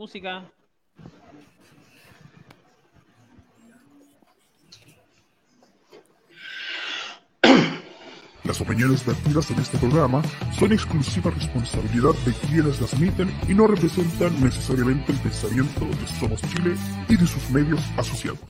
Música. Las opiniones vertidas en este programa son exclusiva responsabilidad de quienes las emiten y no representan necesariamente el pensamiento de Somos Chile y de sus medios asociados.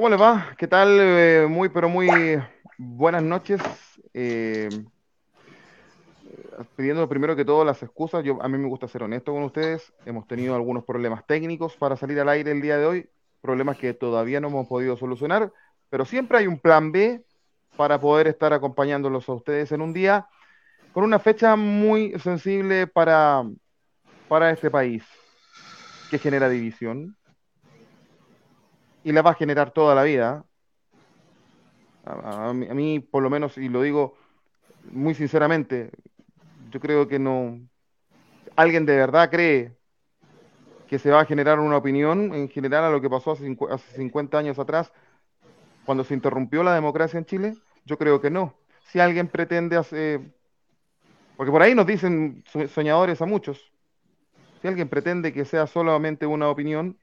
¿Cómo le va? ¿Qué tal? Eh, muy, pero muy buenas noches. Eh, pidiendo primero que todo las excusas. Yo, a mí me gusta ser honesto con ustedes. Hemos tenido algunos problemas técnicos para salir al aire el día de hoy. Problemas que todavía no hemos podido solucionar. Pero siempre hay un plan B para poder estar acompañándolos a ustedes en un día con una fecha muy sensible para, para este país que genera división, y la va a generar toda la vida. A, mí, por lo menos, y lo digo muy sinceramente, yo creo que no. ¿Alguien de verdad cree que se va a generar una opinión en general a lo que pasó hace, hace 50 años atrás, cuando se interrumpió la democracia en Chile? Yo creo que no. Si alguien pretende hacer. Porque por ahí nos dicen so- soñadores a muchos. Si alguien pretende que sea solamente una opinión,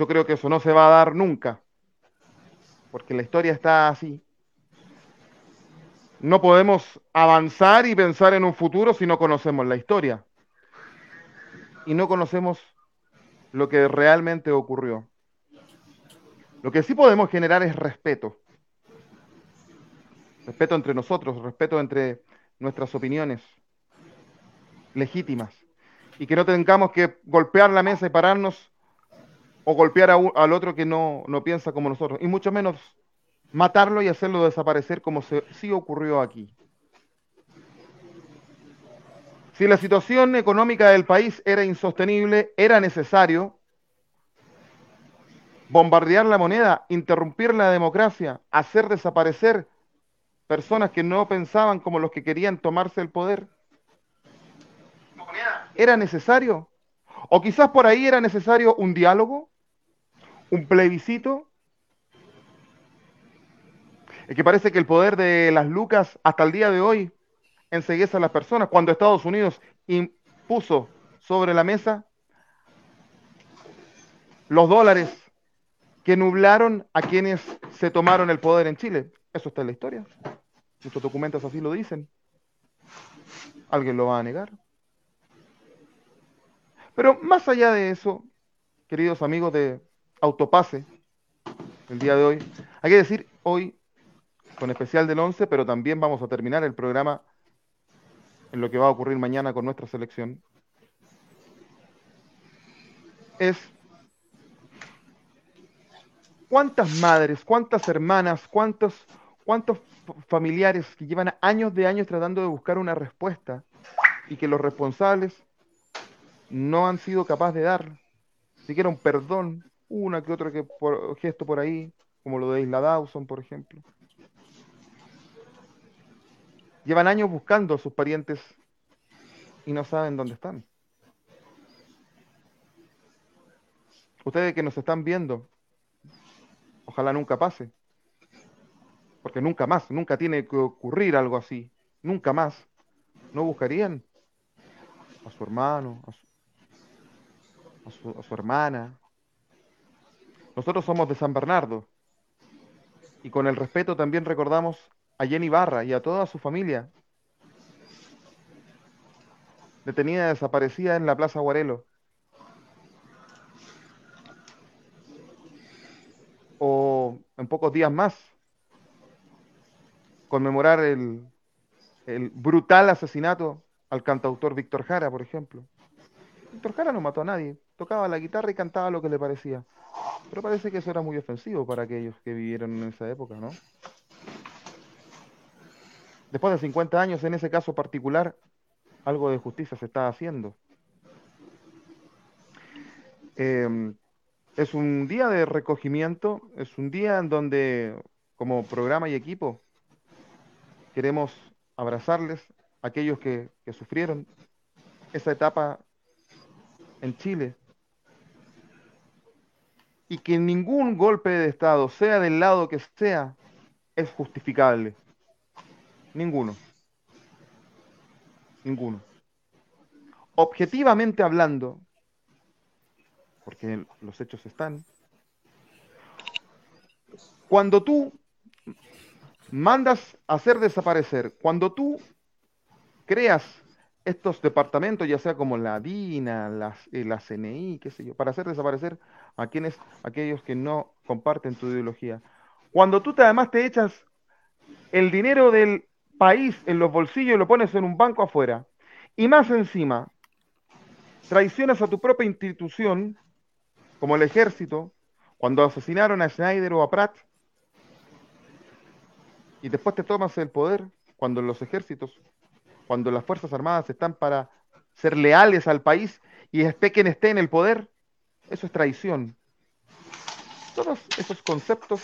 yo creo que eso no se va a dar nunca, porque la historia está así. No podemos avanzar y pensar en un futuro si no conocemos la historia. Y no conocemos lo que realmente ocurrió. Lo que sí podemos generar es respeto. Respeto entre nosotros, respeto entre nuestras opiniones legítimas. Y que no tengamos que golpear la mesa y pararnos o golpear a al otro que no, no piensa como nosotros, y mucho menos matarlo y hacerlo desaparecer como se, sí ocurrió aquí. Si la situación económica del país era insostenible, era necesario bombardear la moneda, interrumpir la democracia, hacer desaparecer personas que no pensaban como los que querían tomarse el poder. ¿Era necesario? O quizás por ahí era necesario un diálogo, un plebiscito. Es que parece que el poder de las lucas hasta el día de hoy enseguece a las personas. Cuando Estados Unidos impuso sobre la mesa los dólares que nublaron a quienes se tomaron el poder en Chile. Eso está en la historia. Nuestros documentos así lo dicen. ¿Alguien lo va a negar? Pero más allá de eso, queridos amigos de Autopase, el día de hoy, hay que decir hoy, con especial del 11, pero también vamos a terminar el programa en lo que va a ocurrir mañana con nuestra selección, es cuántas madres, cuántas hermanas, cuántos, cuántos familiares que llevan años de años tratando de buscar una respuesta y que los responsables no han sido capaces de dar siquiera un perdón, una que otra que por, gesto por ahí, como lo de Isla Dawson, por ejemplo. Llevan años buscando a sus parientes y no saben dónde están. Ustedes que nos están viendo, ojalá nunca pase, porque nunca más, nunca tiene que ocurrir algo así, nunca más. ¿No buscarían a su hermano, a su, a su, a su hermana? Nosotros somos de San Bernardo y con el respeto también recordamos a Jenny Barra y a toda su familia, detenida desaparecida en la Plaza Guarelo. O en pocos días más, conmemorar el, el brutal asesinato al cantautor Víctor Jara, por ejemplo. Víctor Jara no mató a nadie, tocaba la guitarra y cantaba lo que le parecía. Pero parece que eso era muy ofensivo para aquellos que vivieron en esa época, ¿no? Después de 50 años, en ese caso particular, algo de justicia se está haciendo. Eh, es un día de recogimiento, es un día en donde como programa y equipo queremos abrazarles a aquellos que, que sufrieron esa etapa en Chile y que ningún golpe de Estado, sea del lado que sea, es justificable. Ninguno. Ninguno. Objetivamente hablando, porque los hechos están, cuando tú mandas hacer desaparecer, cuando tú creas estos departamentos, ya sea como la DINA, eh, la CNI, qué sé yo, para hacer desaparecer a quienes, aquellos que no comparten tu ideología. Cuando tú te, además te echas el dinero del país en los bolsillos y lo pones en un banco afuera, y más encima, traiciones a tu propia institución, como el ejército, cuando asesinaron a Schneider o a Pratt, y después te tomas el poder, cuando los ejércitos, cuando las Fuerzas Armadas están para ser leales al país y esté quien esté en el poder, eso es traición. Todos esos conceptos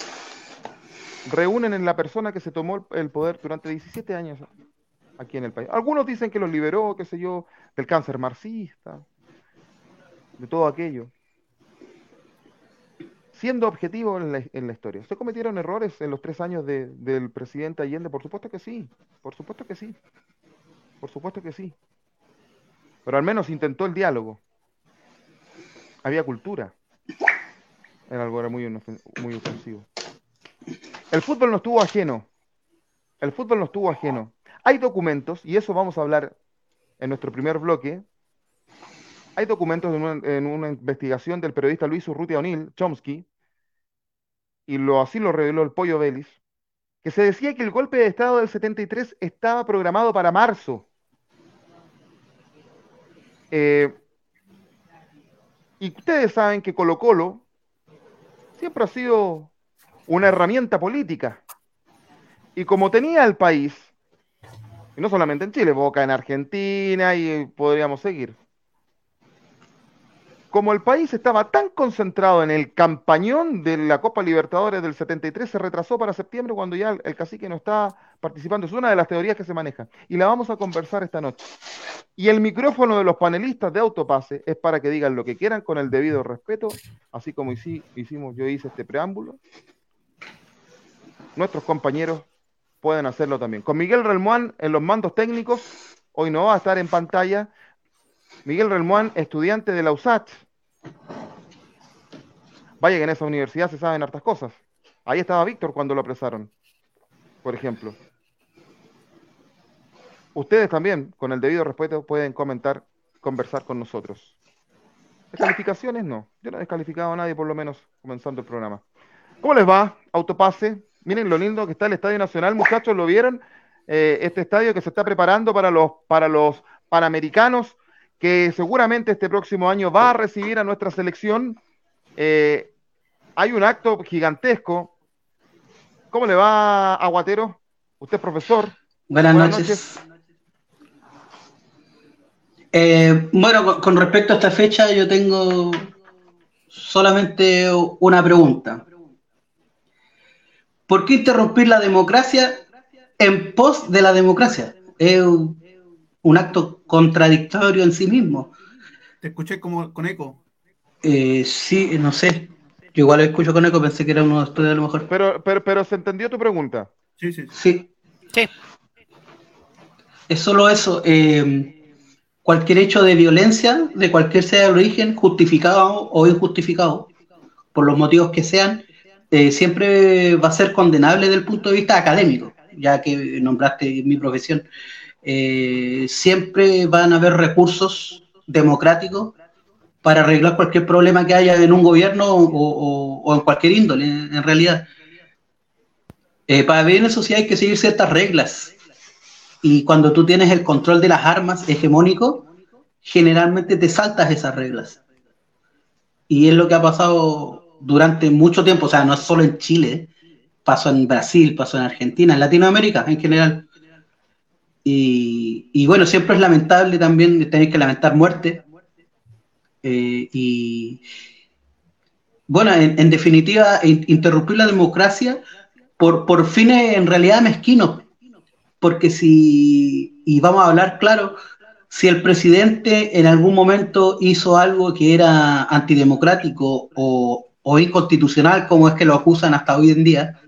reúnen en la persona que se tomó el poder durante 17 años aquí en el país. Algunos dicen que los liberó, qué sé yo, del cáncer marxista, de todo aquello. Siendo objetivo en la, historia. ¿Se cometieron errores en los tres años del presidente Allende? Por supuesto que sí, por supuesto que sí, por supuesto que sí. Pero al menos intentó el diálogo. Había cultura. Era algo era muy, muy ofensivo. El fútbol no estuvo ajeno. El fútbol no estuvo ajeno. Hay documentos, y eso vamos a hablar en nuestro primer bloque. Hay documentos en una, investigación del periodista Luis Urrutia O'Neill, Chomsky, y lo, así lo reveló el Pollo Vélez, que se decía que el golpe de Estado del 73 estaba programado para marzo. Eh, y ustedes saben que Colo Colo siempre ha sido una herramienta política. Y como tenía el país, y no solamente en Chile, Boca en Argentina y podríamos seguir. Como el país estaba tan concentrado en el campañón de la Copa Libertadores del 73, se retrasó para septiembre cuando ya el, cacique no está participando. Es una de las teorías que se maneja y la vamos a conversar esta noche. Y el micrófono de los panelistas de Autopase es para que digan lo que quieran con el debido respeto, así como hicimos, yo hice este preámbulo nuestros compañeros pueden hacerlo también. Con Miguel Relmuán en los mandos técnicos, hoy no va a estar en pantalla. Miguel Relmuán, estudiante de la USACH. Vaya que en esa universidad se saben hartas cosas. Ahí estaba Víctor cuando lo apresaron, por ejemplo. Ustedes también, con el debido respeto, pueden comentar, conversar con nosotros. Descalificaciones no. Yo no he descalificado a nadie, por lo menos, comenzando el programa. ¿Cómo les va? Autopase. Miren lo lindo que está el Estadio Nacional, muchachos, ¿lo vieron? Eh, este estadio que se está preparando para los, para los Panamericanos, que seguramente este próximo año va a recibir a nuestra selección. Eh, hay un acto gigantesco. ¿Cómo le va, Aguatero? Usted es profesor. Buenas, noches. Eh, bueno, con respecto a esta fecha, yo tengo solamente una pregunta. ¿Por qué interrumpir la democracia en pos de la democracia? Un, acto contradictorio en sí mismo. Te escuché como con eco. Eh, sí, no sé. Yo igual lo escucho con eco, pensé que era uno de ustedes a lo mejor. Pero, pero, pero se entendió tu pregunta. Sí, sí. Sí. sí. Es solo eso. Eh, cualquier hecho de violencia, de cualquier sea el origen, justificado o injustificado, por los motivos que sean, eh, siempre va a ser condenable desde el punto de vista académico, ya que nombraste mi profesión. Eh, siempre van a haber recursos democráticos para arreglar cualquier problema que haya en un gobierno o, en cualquier índole, en, realidad. Eh, para vivir en sociedad hay que seguir ciertas reglas. Y cuando tú tienes el control de las armas hegemónico, generalmente te saltas esas reglas. Y es lo que ha pasado durante mucho tiempo, o sea, no es solo en Chile, pasó en Brasil, pasó en Argentina, en Latinoamérica en general. Y, bueno, siempre es lamentable también tener que lamentar muerte. Eh, y, bueno, en, definitiva, interrumpir la democracia por, por fines en realidad mezquinos. Porque si, y vamos a hablar claro, si el presidente en algún momento hizo algo que era antidemocrático o inconstitucional, como es que lo acusan hasta hoy en día,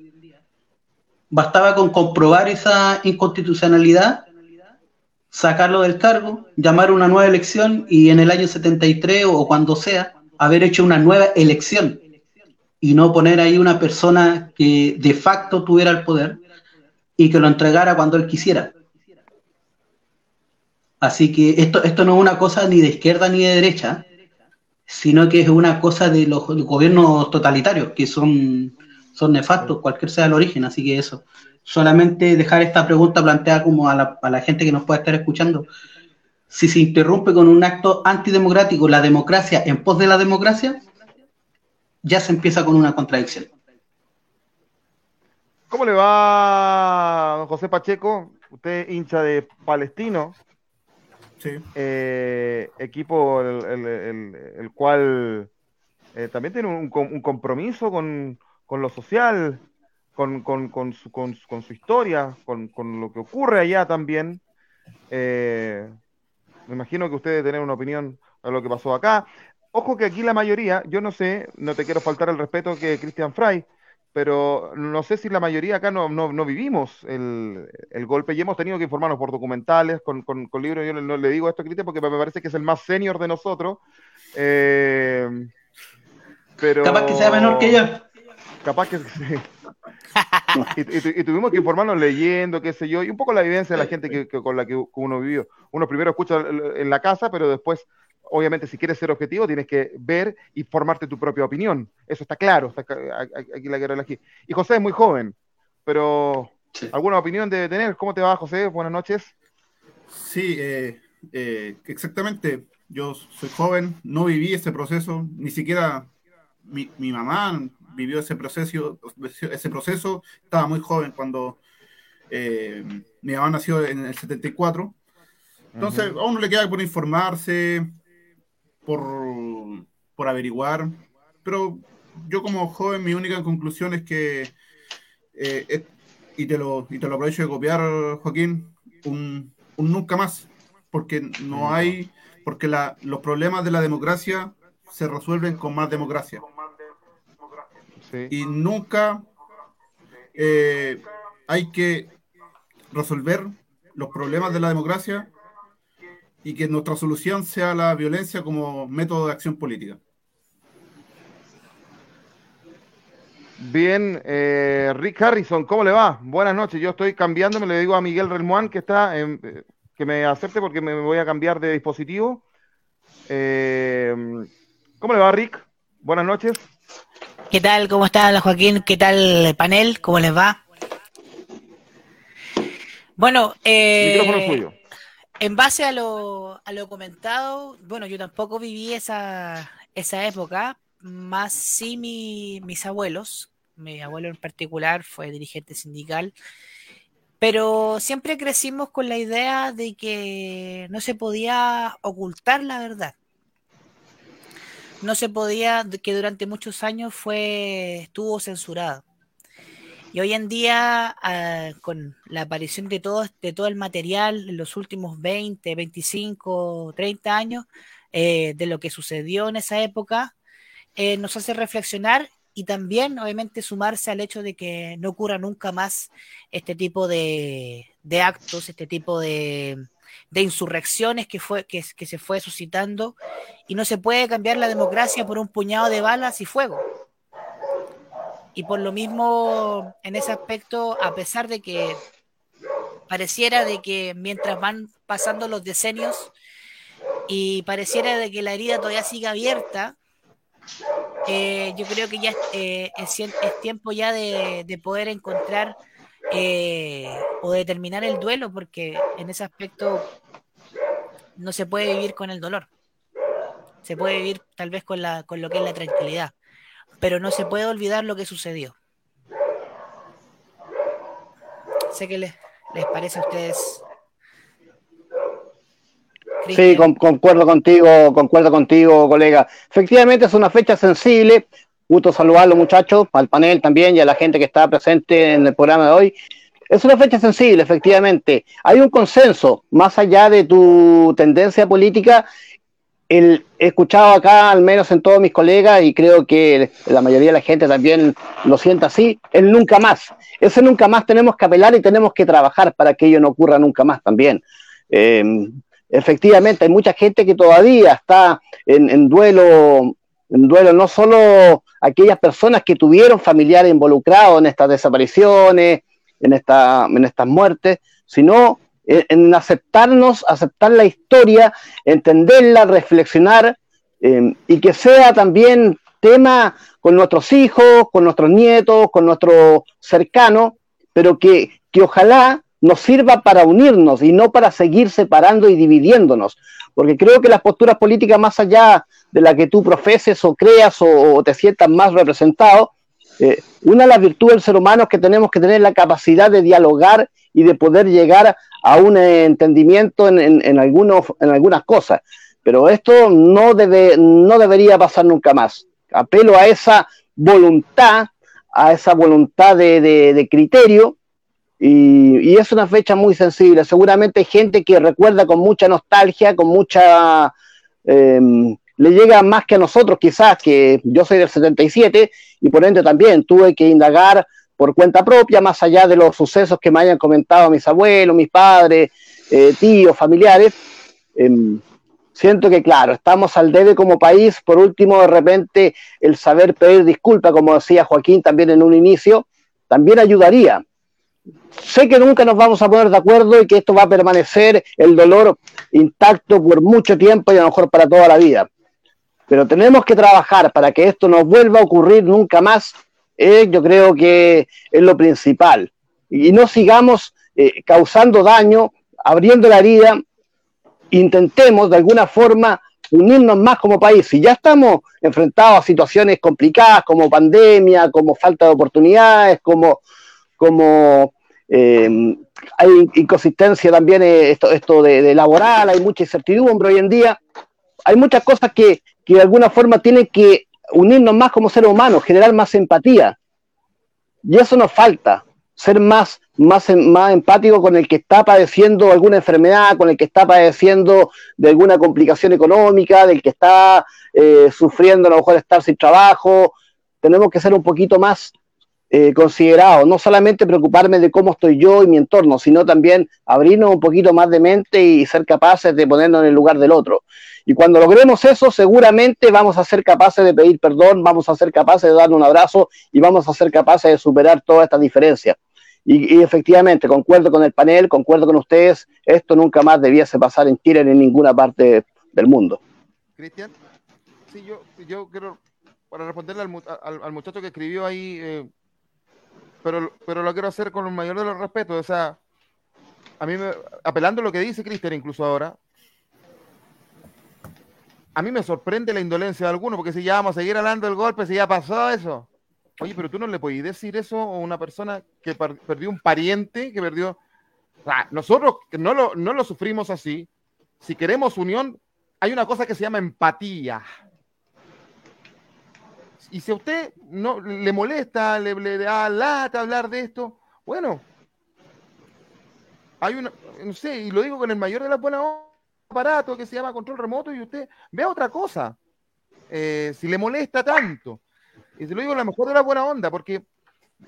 bastaba con comprobar esa inconstitucionalidad, sacarlo del cargo, llamar una nueva elección y en el año 73 o cuando sea, haber hecho una nueva elección y no poner ahí una persona que de facto tuviera el poder y que lo entregara cuando él quisiera. Así que esto, esto no es una cosa ni de izquierda ni de derecha, sino que es una cosa de los gobiernos totalitarios, que son, son nefastos, cualquier sea el origen. Así que eso, solamente dejar esta pregunta planteada como a la, a la gente que nos pueda estar escuchando. Si se interrumpe con un acto antidemocrático la democracia en pos de la democracia, ya se empieza con una contradicción. ¿Cómo le va, don José Pacheco? Usted hincha de Palestino, eh, equipo el, cual eh, también tiene un, compromiso con, lo social, con, su, historia, con, lo que ocurre allá también. Eh, me imagino que usted debe tener una opinión a lo que pasó acá. Ojo que aquí la mayoría, yo no sé, no te quiero faltar el respeto que Cristian Fry, pero no sé si la mayoría acá no, no, vivimos el, golpe y hemos tenido que informarnos por documentales, con, con, libros. Yo no le digo esto a Cristian porque me parece que es el más senior de nosotros. Eh, pero... Que sea menor que yo. Capaz que sí. y, tuvimos que informarnos leyendo, qué sé yo, y un poco la vivencia de la gente que, con la que uno vivió. Uno primero escucha en la casa, pero después obviamente si quieres ser objetivo tienes que ver y formarte tu propia opinión. Eso está claro, está aquí la guerra aquí. Y José es muy joven, pero ¿alguna opinión debe tener? ¿Cómo te va, José? Buenas noches. Sí, eh, eh, exactamente. Yo soy joven, no viví ese proceso, ni siquiera mi, mamá vivió ese proceso, ese proceso, estaba muy joven cuando eh, mi mamá nació en el 74. Entonces, a uno le queda por informarse, por, por averiguar, pero yo como joven mi única conclusión es que, eh, y, te lo, y te lo aprovecho de copiar, Joaquín, un, nunca más, porque no hay, porque la, los problemas de la democracia se resuelven con más democracia. Y nunca eh, hay que resolver los problemas de la democracia y que nuestra solución sea la violencia como método de acción política. Bien, eh, Rick Harrison, ¿cómo le va? Buenas noches. Yo estoy cambiando, me le digo a Miguel Relmuán que está que me acepte porque me voy a cambiar de dispositivo. Eh, ¿Cómo le va, Rick? Buenas noches. ¿Qué tal? ¿Cómo está Joaquín? ¿Qué tal el panel? ¿Cómo les va? Bueno, eh, en base a lo, a lo comentado, bueno, yo tampoco viví esa, esa época, más sí mis abuelos, mi abuelo en particular fue dirigente sindical, pero siempre crecimos con la idea de que no se podía ocultar la verdad. No se podía, que durante muchos años fue, estuvo censurado. Y hoy en día, ah, con la aparición de todo, de todo el material en los últimos 20, 25, 30 años, eh, de lo que sucedió en esa época, eh, nos hace reflexionar y también, obviamente, sumarse al hecho de que no ocurra nunca más este tipo de, actos, este tipo de, insurrecciones que, fue, que, que se fue suscitando y no se puede cambiar la democracia por un puñado de balas y fuego. Y por lo mismo, en ese aspecto, a pesar de que pareciera de que mientras van pasando los decenios y pareciera de que la herida todavía sigue abierta, eh, yo creo que ya eh, es, tiempo ya de, poder encontrar eh, o determinar el duelo, porque en ese aspecto no se puede vivir con el dolor. Se puede vivir tal vez con, la, con lo que es la tranquilidad pero no se puede olvidar lo que sucedió. Sé que les, parece a ustedes. Sí, concuerdo contigo, concuerdo contigo, colega. Efectivamente es una fecha sensible Gusto saludarlo, muchachos, al panel también y a la gente que está presente en el programa de hoy. Es una fecha sensible, efectivamente. Hay un consenso, más allá de tu tendencia política, el, he escuchado acá, al menos en todos mis colegas, y creo que la mayoría de la gente también lo siente así, el nunca más. Ese nunca más tenemos que apelar y tenemos que trabajar para que ello no ocurra nunca más también. Eh, efectivamente, hay mucha gente que todavía está en, duelo, duelo, no solo aquellas personas que tuvieron familiares involucrados en estas desapariciones, en, esta, en estas muertes, sino en, aceptarnos, aceptar la historia, entenderla, reflexionar em, y que sea también tema con nuestros hijos, con nuestros nietos, con nuestros cercanos, pero que, que ojalá nos sirva para unirnos y no para seguir separando y dividiéndonos. Porque creo que las posturas políticas, más allá de la que tú profeses o creas o, te sientas más representado, eh, una de las virtudes del ser humano es que tenemos que tener la capacidad de dialogar y de poder llegar a un entendimiento en, algunos, en algunas cosas. Pero esto no, debe, no debería pasar nunca más. Apelo a esa voluntad, a esa voluntad de, criterio, y, es una fecha muy sensible. Seguramente hay gente que recuerda con mucha nostalgia, con mucha... Em, le llega más que a nosotros quizás, que yo soy del 77 y por ende también tuve que indagar por cuenta propia, más allá de los sucesos que me hayan comentado mis abuelos, mis padres, eh, tíos, familiares. Em, siento que, claro, estamos al debe como país. Por último, de repente, el saber pedir disculpas, como decía Joaquín también en un inicio, también ayudaría. Sé que nunca nos vamos a poner de acuerdo y que esto va a permanecer el dolor intacto por mucho tiempo y a lo mejor para toda la vida. Pero tenemos que trabajar para que esto no vuelva a ocurrir nunca más eh, yo creo que es lo principal. Y no sigamos eh, causando daño, abriendo la herida, intentemos de alguna forma unirnos más como país. Si ya estamos enfrentados a situaciones complicadas como pandemia, como falta de oportunidades, como, como eh, hay inconsistencia también esto, esto de, laboral, hay mucha incertidumbre hoy en día, hay muchas cosas que, que de alguna forma tienen que unirnos más como seres humanos, generar más empatía. Y eso nos falta, ser más, más, más empático con el que está padeciendo alguna enfermedad, con el que está padeciendo de alguna complicación económica, del que está eh, sufriendo a lo mejor estar sin trabajo. Tenemos que ser un poquito más eh, considerados, no solamente preocuparme de cómo estoy yo y mi entorno, sino también abrirnos un poquito más de mente y ser capaces de ponernos en el lugar del otro. Y cuando logremos eso, seguramente vamos a ser capaces de pedir perdón, vamos a ser capaces de darle un abrazo y vamos a ser capaces de superar todas estas diferencias. Y, efectivamente, concuerdo con el panel, concuerdo con ustedes, esto nunca más debiese pasar en Chile ni en ninguna parte del mundo. Cristian, sí, yo, yo quiero, para responderle al, muchacho que escribió ahí, eh, pero, pero lo quiero hacer con el mayor de los respetos, o sea, a mí, me, apelando a lo que dice Cristian incluso ahora, a mí me sorprende la indolencia de alguno, porque si ya vamos a seguir hablando del golpe, si ya pasó eso. Oye, pero tú no le puedes decir eso a una persona que perdió un pariente, que perdió... nosotros no lo, no lo sufrimos así. Si queremos unión, hay una cosa que se llama empatía. Y si a usted no le molesta, le, le da lata hablar de esto, bueno, hay una, no sé, y lo digo con el mayor de las buenas aparato que se llama control remoto y usted ve otra cosa. Eh, si le molesta tanto. Y se lo digo a lo mejor de la buena onda, porque,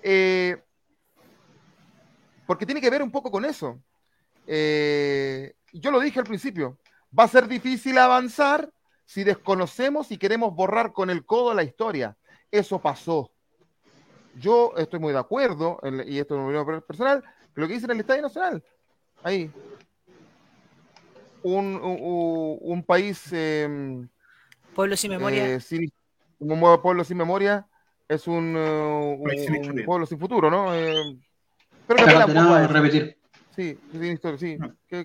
eh, porque tiene que ver un poco con eso. Eh, yo lo dije al principio, va a ser difícil avanzar si desconocemos y queremos borrar con el codo la historia. Eso pasó. Yo estoy muy de acuerdo, y esto es un personal, lo que dice en el Estadio Nacional. Ahí, un, un, país... Eh, pueblo sin memoria. Eh, un pueblo sin memoria es un, uh, pueblo sin futuro, ¿no? Eh, pero que apela repetir. Sí, sin historia, sí. Que,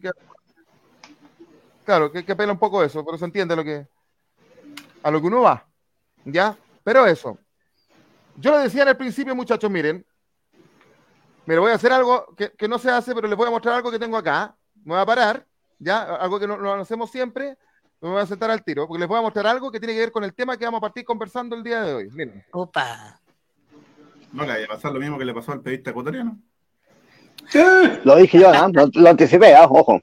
claro, que, que, apela un poco eso, pero se entiende lo que, a lo que uno va. ¿Ya? Pero eso. Yo lo decía en el principio, muchachos, miren. Me voy a hacer algo que, que no se hace, pero les voy a mostrar algo que tengo acá. Me voy a parar ¿ya? Algo que no, lo hacemos siempre. me voy a sentar al tiro, porque les voy a mostrar algo que tiene que ver con el tema que vamos a partir conversando el día de hoy. Miren. Opa. No le vaya a pasar lo mismo que le pasó al periodista ecuatoriano. Lo dije yo, ¿no? Lo, anticipé, ¿ah? ojo.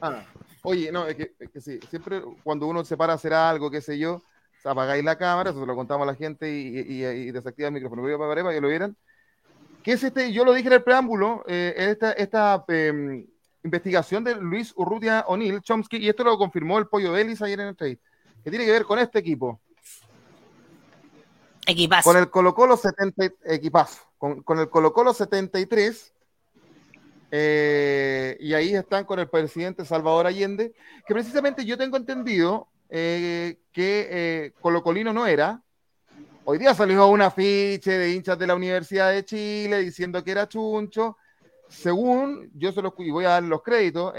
Ah, oye, no, es que, sí, siempre cuando uno se para a hacer algo, qué sé yo, apagáis la cámara, eso se lo contamos a la gente y, y, desactiva el micrófono. Voy a para que lo vieran. ¿Qué es este? Yo lo dije en el preámbulo, eh, esta, esta em, investigación de Luis Urrutia O'Neill, Chomsky, y esto lo confirmó el Pollo Vélez ayer en el trade, que tiene que ver con este equipo. Equipazo. Con el Colo Colo 70, equipazo. Con, con el Colo Colo 73, eh, y ahí están con el presidente Salvador Allende, que precisamente yo tengo entendido eh, que eh, Colocolino no era. Hoy día salió un afiche de hinchas de la Universidad de Chile diciendo que era chuncho. Según yo se los y voy a dar los créditos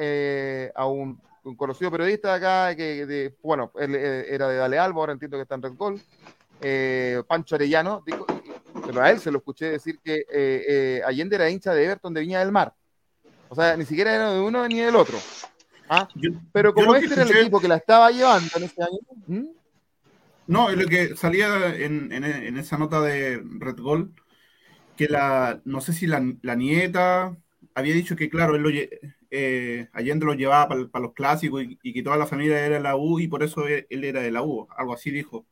a un, conocido periodista de acá, que bueno, él, era de Dale Alba, ahora entiendo que está en Red Gol, Pancho Arellano, pero a él se lo escuché decir que Allende era hincha de Everton de Viña del Mar. O sea, ni siquiera era de uno ni del otro. ¿Ah? Pero como este era el equipo que la estaba llevando en ese año. ¿Mm? No, es lo que salía en, esa nota de Red Gold, que la, no sé si la, nieta había dicho que, claro, él lo, eh, Allende lo llevaba para, los clásicos y, que toda la familia era de la U y por eso él, era de la U, algo así dijo.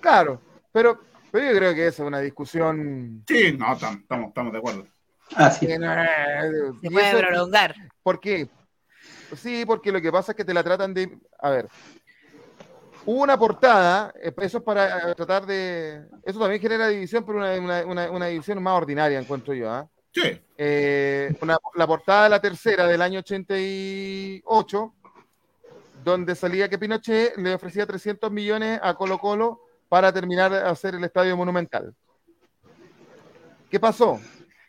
Claro, pero pero yo creo que esa es una discusión. Sí, no, estamos, estamos de acuerdo. Así. Se puede prolongar. ¿Por qué? Sí, porque lo que pasa es que te la tratan de. A ver. Hubo una portada, eh, eso es para eh, tratar de. Eso también genera división, pero una, una, una, división más ordinaria, encuentro yo. ¿ah? Sí. Eh, la portada de la tercera del año 88, donde salía que Pinochet le ofrecía 300 millones a Colo Colo para terminar de hacer el estadio monumental. ¿Qué pasó?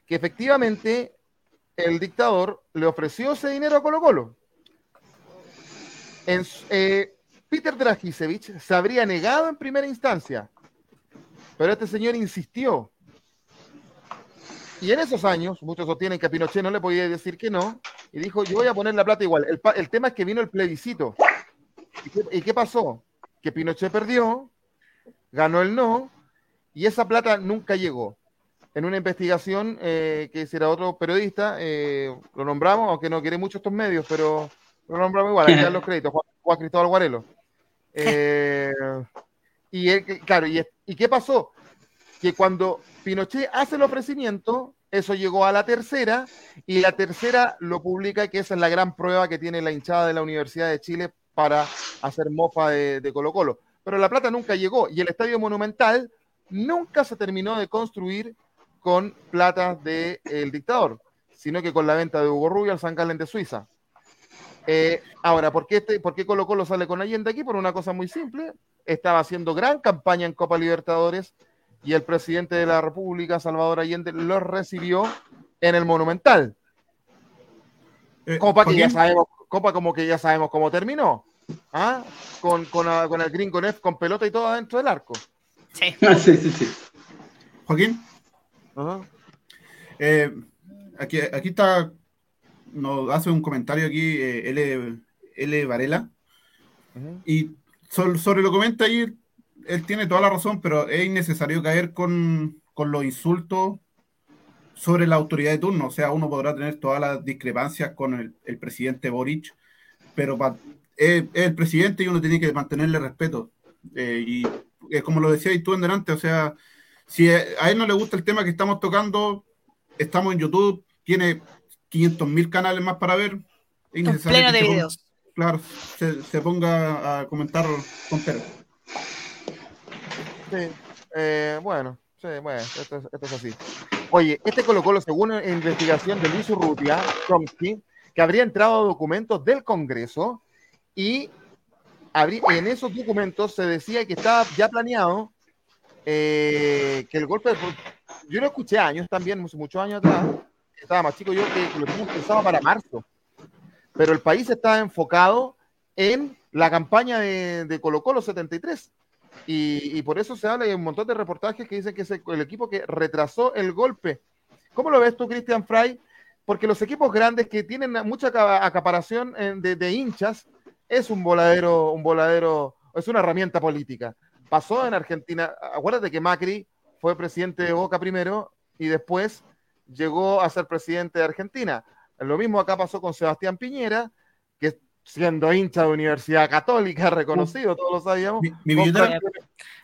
Que efectivamente el dictador le ofreció ese dinero a Colo Colo. En, eh, Peter Dragisevich se habría negado en primera instancia, pero este señor insistió. Y en esos años, muchos sostienen que a Pinochet no le podía decir que no, y dijo, yo voy a poner la plata igual. El, tema es que vino el plebiscito. ¿Y qué pasó? Que Pinochet perdió, ganó el no, y esa plata nunca llegó. En una investigación eh, que hiciera otro periodista, eh, lo nombramos, aunque no quiere mucho estos medios, pero lo nombramos igual, hay que dar los créditos, Juan, Cristóbal Guarelo. Eh, y claro, y, ¿y qué pasó? Que cuando Pinochet hace el ofrecimiento, eso llegó a la tercera, y la tercera lo publica, que esa es la gran prueba que tiene la hinchada de la Universidad de Chile para hacer mofa de, de Colo Colo pero la plata nunca llegó y el estadio monumental nunca se terminó de construir con plata del dictador, sino que con la venta de Hugo Rubio al San Galen de Suiza. Eh, ahora, ¿por qué, este, ¿por qué Colo Colo sale con Allende aquí? Por una cosa muy simple. Estaba haciendo gran campaña en Copa Libertadores y el presidente de la República, Salvador Allende, lo recibió en el Monumental. Eh, Copa que ya sabemos, Copa como que ya sabemos cómo terminó. ¿Ah? Con, con, con el Gringo Neff con pelota y todo adentro del arco. Sí. sí, sí, sí. Joaquín. Eh, aquí, aquí está, nos hace un comentario aquí eh, L, L. Varela. Y sobre, lo que comenta ahí, él tiene toda la razón, pero es innecesario caer con, con los insultos sobre la autoridad de turno. O sea, uno podrá tener todas las discrepancias con el, el presidente Boric, pero para es, el presidente y uno tiene que mantenerle respeto. Eh, y es como lo decías tú en delante, o sea, si a él no le gusta el tema que estamos tocando, estamos en YouTube, tiene 500 mil canales más para ver. Es pleno de videos. claro, se, ponga a comentar con Pedro. Sí, eh, bueno, sí, bueno, esto es, esto es, así. Oye, este colocó lo según la investigación de Luis Urrutia, Chomsky, que habría entrado a documentos del Congreso y en esos documentos se decía que estaba ya planeado eh, que el golpe de, yo lo escuché años también, muchos años atrás, estaba más chico yo, que lo para marzo, pero el país estaba enfocado en la campaña de, de Colo Colo 73. Y, y, por eso se habla, hay un montón de reportajes que dicen que es el, equipo que retrasó el golpe. ¿Cómo lo ves tú, Christian Fry? porque los equipos grandes que tienen mucha acaparación de, hinchas es un voladero, un voladero, es una herramienta política. Pasó en Argentina, acuérdate que Macri fue presidente de Boca primero y después llegó a ser presidente de Argentina. Lo mismo acá pasó con Sebastián Piñera, que siendo hincha de Universidad Católica, reconocido, todos lo sabíamos. Mi,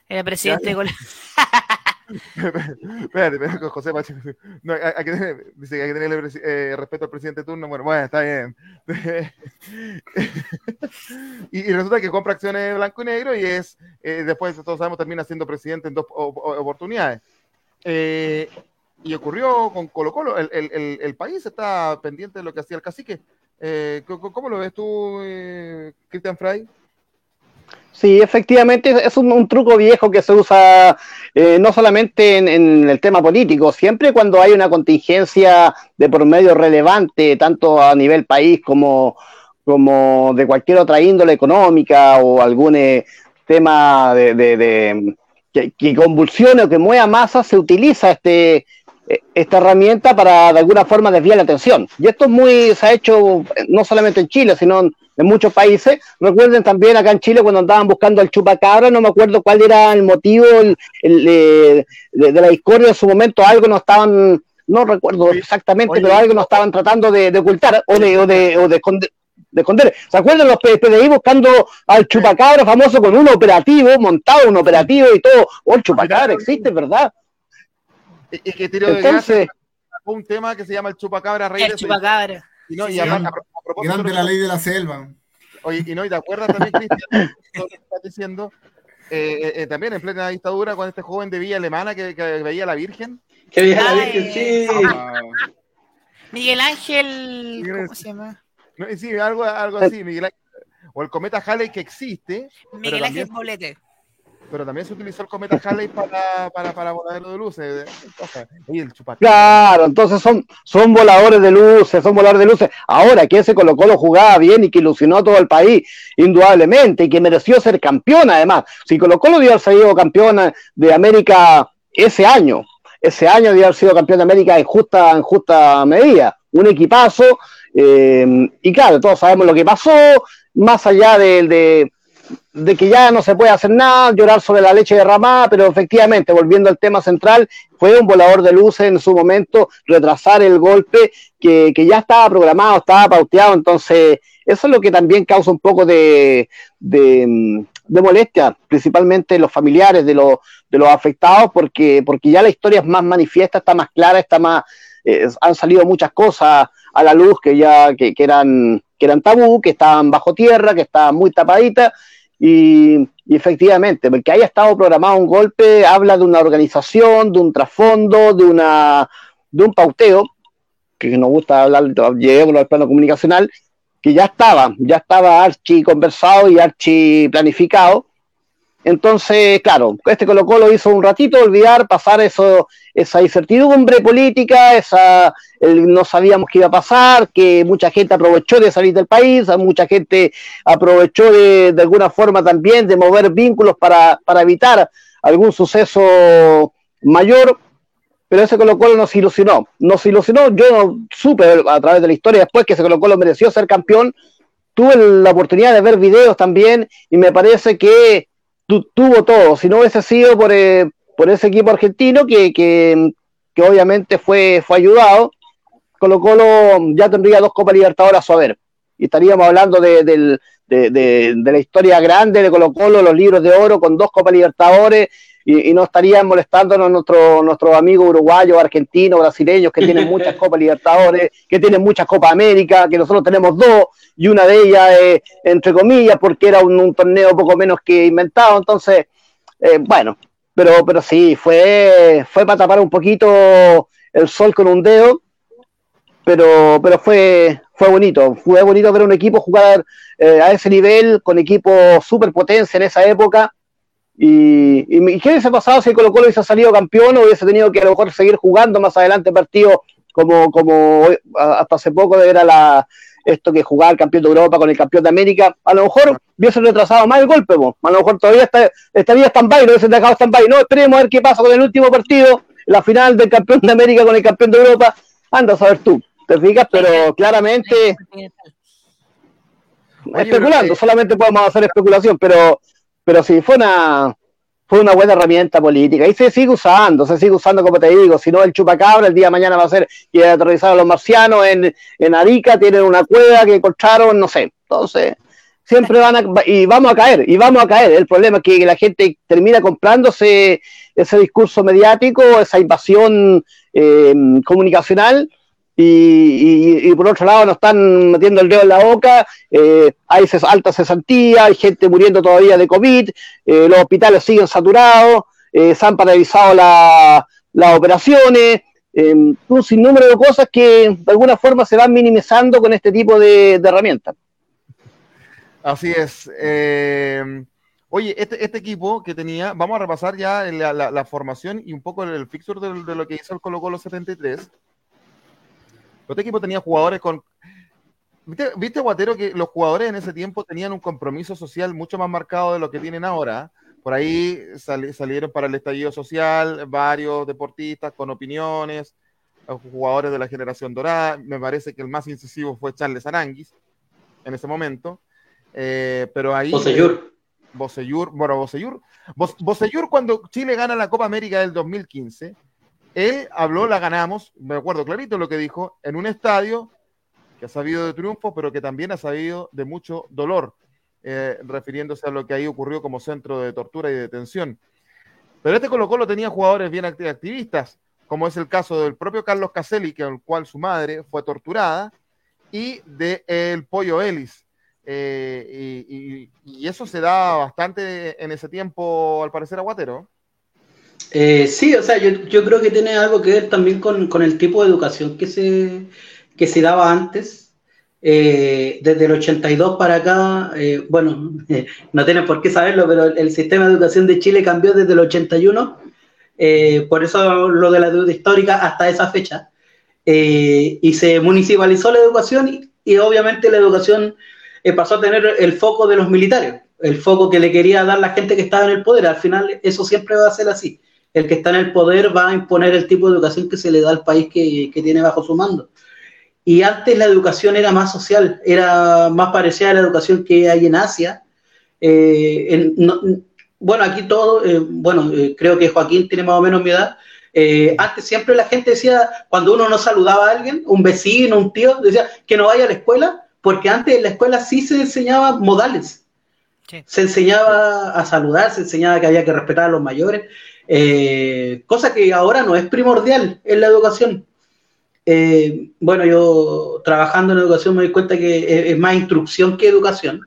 era presidente de Espérate, José Pacheco. No, hay, que tener, dice hay que eh, respeto al presidente de turno. Bueno, bueno, está bien. y, resulta que compra acciones blanco y negro y es, eh, después todos sabemos, termina siendo presidente en dos oportunidades. Eh, y ocurrió con Colo Colo. El, el, el, país está pendiente de lo que hacía el cacique. ¿Cómo lo ves tú, Cristian Frey? Sí, efectivamente es un, truco viejo que se usa eh, no solamente en, el tema político, siempre cuando hay una contingencia de por medio relevante, tanto a nivel país como, como de cualquier otra índole económica o algún eh, tema de, que, que, convulsione o que mueva masa, se utiliza este, esta herramienta para de alguna forma desviar la atención. Y esto es muy, se ha hecho eh, no solamente en Chile, sino en, en muchos países. Recuerden también acá en Chile cuando andaban buscando al chupacabra, no me acuerdo cuál era el motivo de, la discordia en su momento, algo no estaban, no recuerdo exactamente, pero algo no estaban tratando de, ocultar o de, o de, esconder. ¿Se acuerdan los PDI buscando al chupacabra famoso con un operativo, montado un operativo y todo? Oh, el chupacabra existe, ¿verdad? Y, que Entonces, un tema que se llama el chupacabra rey el chupacabra. Y no, y a, propósito de la ley de la selva. Oye, y no, y te acuerdas también, Cristian, lo que estás diciendo, eh, eh, eh, también en plena dictadura, con este joven de Villa Alemana que, veía a la Virgen. Que veía la Virgen, sí. Miguel Ángel, ¿cómo se llama? sí, algo, algo así, Miguel Ángel. O el cometa Halley que existe. Miguel Ángel Bolete pero también se utilizó el cometa Halley para, para, para voladero de luces. claro, entonces son, son voladores de luces, son voladores de luces. Ahora, que ese Colo Colo jugaba bien y que ilusionó a todo el país, indudablemente, y que mereció ser campeón además. Si Colo Colo haber salido campeón de América ese año, ese año haber sido campeón de América en justa, en justa medida. Un equipazo, eh, y claro, todos sabemos lo que pasó, más allá de de que ya no se puede hacer nada, llorar sobre la leche derramada, pero efectivamente, volviendo al tema central, fue un volador de luces en su momento, retrasar el golpe que, ya estaba programado, estaba pauteado, entonces eso es lo que también causa un poco de, de, molestia, principalmente los familiares de los, de los afectados, porque, porque ya la historia es más manifiesta, está más clara, está más, eh, han salido muchas cosas a la luz que ya que, que eran que eran tabú, que estaban bajo tierra, que estaban muy tapaditas, y, efectivamente, porque haya estado programado un golpe, habla de una organización, de un trasfondo, de, una, de un pauteo, que nos gusta hablar, lleguemos al plano comunicacional, que ya estaba, ya estaba archi conversado y archi planificado. Entonces, claro, este Colo Colo hizo un ratito olvidar, pasar eso, esa incertidumbre política, esa, no sabíamos qué iba a pasar, que mucha gente aprovechó de salir del país, mucha gente aprovechó de, de alguna forma también de mover vínculos para, para evitar algún suceso mayor, pero ese Colo Colo nos ilusionó, nos ilusionó, yo no supe a través de la historia después que ese Colo Colo mereció ser campeón, tuve la oportunidad de ver videos también y me parece que tuvo todo, si no hubiese sido por, eh, por ese equipo argentino que, que, que obviamente fue, fue ayudado, Colo Colo ya tendría dos Copas Libertadores a su haber. Y estaríamos hablando de, la historia grande de Colo Colo, los libros de oro con dos Copas Libertadores y, no estarían molestándonos nuestros nuestro amigos uruguayos, argentinos, brasileños que tienen muchas Copas Libertadores, que tienen muchas Copas América, que nosotros tenemos dos y una de ellas, es, entre comillas, porque era un, torneo poco menos que inventado. Entonces, eh, bueno, pero, pero sí, fue, fue para tapar un poquito el sol con un dedo pero, pero fue, fue bonito. Fue bonito ver un equipo jugar eh, a ese nivel, con equipo super potencia en esa época. Y, y, qué hubiese pasado si Colo Colo hubiese salido campeón o hubiese tenido que a lo mejor seguir jugando más adelante partidos como, como hasta hace poco era la, esto que jugaba el campeón de Europa con el campeón de América, a lo mejor hubiese retrasado más el golpe, a lo mejor todavía está, estaría stand-by, no hubiese dejado stand-by. No, esperemos a ver qué pasa con el último partido, la final del campeón de América con el campeón de Europa, anda a saber tú te fijas, pero claramente especulando, solamente podemos hacer especulación, pero, pero sí, fue una, fue una buena herramienta política. Y se sigue usando, se sigue usando como te digo, si no el chupacabra el día de mañana va a ser que aterrizar a los marcianos en, en Arica, tienen una cueva que encontraron, no sé, entonces siempre van a, y vamos a caer, y vamos a caer, el problema es que la gente termina comprándose ese discurso mediático, esa invasión eh, comunicacional, y, por otro lado nos están metiendo el dedo en la boca, eh, hay alta cesantía, hay gente muriendo todavía de COVID, eh, los hospitales siguen saturados, eh, se han paralizado las operaciones, un sinnúmero de cosas que de alguna forma se van minimizando con este tipo de, herramientas. Así es. Oye, este, este, equipo que tenía, vamos a repasar ya la, formación y un poco el, fixture de, de, lo que hizo el Colo Colo 73. Este equipo tenía jugadores con. ¿Viste, Guatero, que los jugadores en ese tiempo tenían un compromiso social mucho más marcado de lo que tienen ahora? Por ahí salieron para el estallido social varios deportistas con opiniones, jugadores de la generación dorada. Me parece que el más incisivo fue Charles Aranguis en ese momento. Eh, pero ahí. Boseyur. Boseyur, bueno, Boseyur. Boseyur, cuando Chile gana la Copa América del 2015, él habló, la ganamos, me acuerdo clarito lo que dijo, en un estadio que ha sabido de triunfo, pero que también ha sabido de mucho dolor, eh, refiriéndose a lo que ahí ocurrió como centro de tortura y detención. Pero este Colo Colo tenía jugadores bien activistas, como es el caso del propio Carlos Caselli, que el cual su madre fue torturada, y de el Pollo Ellis. Eh, y, y, eso se da bastante en ese tiempo, al parecer, aguatero. Eh, sí, o sea, yo, yo, creo que tiene algo que ver también con, con el tipo de educación que se, que se daba antes. Eh, desde el 82 para acá, eh, bueno, no tienen por qué saberlo, pero el, sistema de educación de Chile cambió desde el 81, por eso lo de la deuda histórica hasta esa fecha, y se municipalizó la educación y obviamente la educación pasó a tener el foco de los militares, el foco que le quería dar la gente que estaba en el poder, al final eso siempre va a ser así el que está en el poder va a imponer el tipo de educación que se le da al país que, tiene bajo su mando. Y antes la educación era más social, era más parecida a la educación que hay en Asia. Eh, bueno, aquí todo, eh, bueno, eh, creo que Joaquín tiene más o menos mi edad. antes siempre la gente decía, cuando uno no saludaba a alguien, un vecino, un tío, decía que no vaya a la escuela, porque antes en la escuela sí se enseñaba modales. Se enseñaba a saludar, se enseñaba que había que respetar a los mayores. Eh, cosa que ahora no es primordial en la educación. Eh, bueno, yo trabajando en educación me doy cuenta que es, más instrucción que educación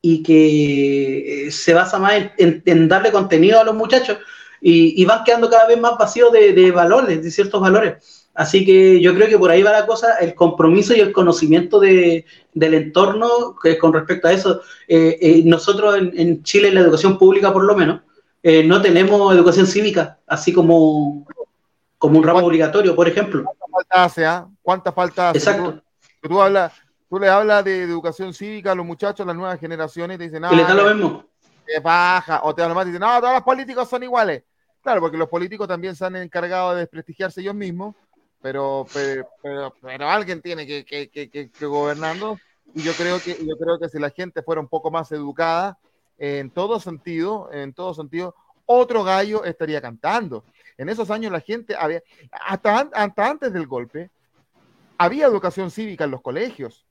y que eh, se basa más en, darle contenido a los muchachos y, van quedando cada vez más vacíos de, valores, de ciertos valores. Así que yo creo que por ahí va la cosa, el compromiso y el conocimiento del entorno que con respecto a eso. nosotros en Chile, en la educación pública por lo menos, eh, no tenemos educación cívica, así como, como un ramo obligatorio, por ejemplo. ¿Cuánta falta hace? Ah? ¿Cuánta falta hace? Exacto. Tú, hablas, tú le hablas de educación cívica a los muchachos, a las nuevas generaciones, te dicen, no, les da lo mismo. Que baja, o te hablan más y dicen, no, todos los políticos son iguales. Claro, porque los políticos también se han encargado de desprestigiarse ellos mismos, pero, pero, pero, alguien tiene que, que, que, que, gobernando. Y yo creo que, yo creo que si la gente fuera un poco más educada, en todo sentido, en todo sentido, otro gallo estaría cantando. En esos años la gente había, hasta, antes del golpe, había educación cívica en los colegios.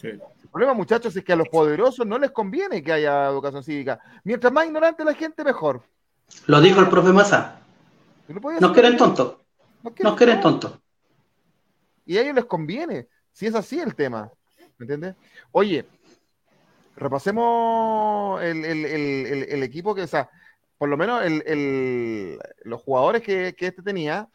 El problema, muchachos, es que a los poderosos no les conviene que haya educación cívica. Mientras más ignorante la gente, mejor. Lo dijo el profe Massa. No quieren tontos. No quieren tontos. Y a ellos les conviene, si es así el tema. ¿Me entiendes? Oye, repasemos el, equipo que, o sea, por lo menos los jugadores que, este tenía,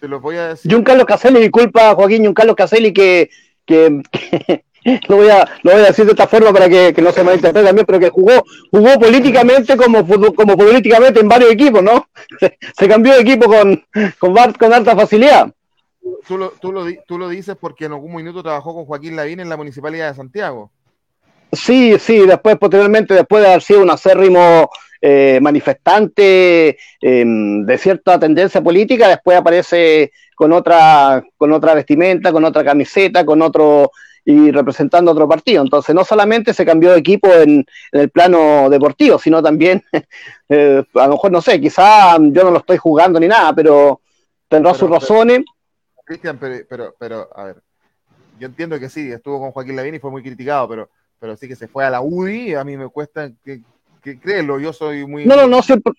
te los voy a decir. un Carlos Caselli, disculpa Joaquín, un Carlos Caselli que, que, lo, voy a, lo voy a decir de esta forma para que, no se malinterprete también, pero que jugó, jugó políticamente como, como políticamente en varios equipos, ¿no? Se, cambió de equipo con, con, con alta facilidad. Tú lo, tú, lo, tú lo dices porque en algún minuto trabajó con Joaquín Lavín en la Municipalidad de Santiago. Sí, sí, después, posteriormente, después de haber sido un acérrimo eh, manifestante em, de cierta tendencia política, después aparece con otra, con otra vestimenta, con otra camiseta, con otro y representando otro partido. Entonces, no solamente se cambió de equipo en, el plano deportivo, sino también, eh, a lo mejor no sé, quizá yo no lo estoy jugando ni nada, pero tendrá sus razones. Cristian, pero, pero, pero, a ver, yo entiendo que sí, estuvo con Joaquín Lavín y fue muy criticado, pero, pero sí que se fue a la UDI, a mí me cuesta que, que creerlo, yo soy muy... No, no, no, siempre...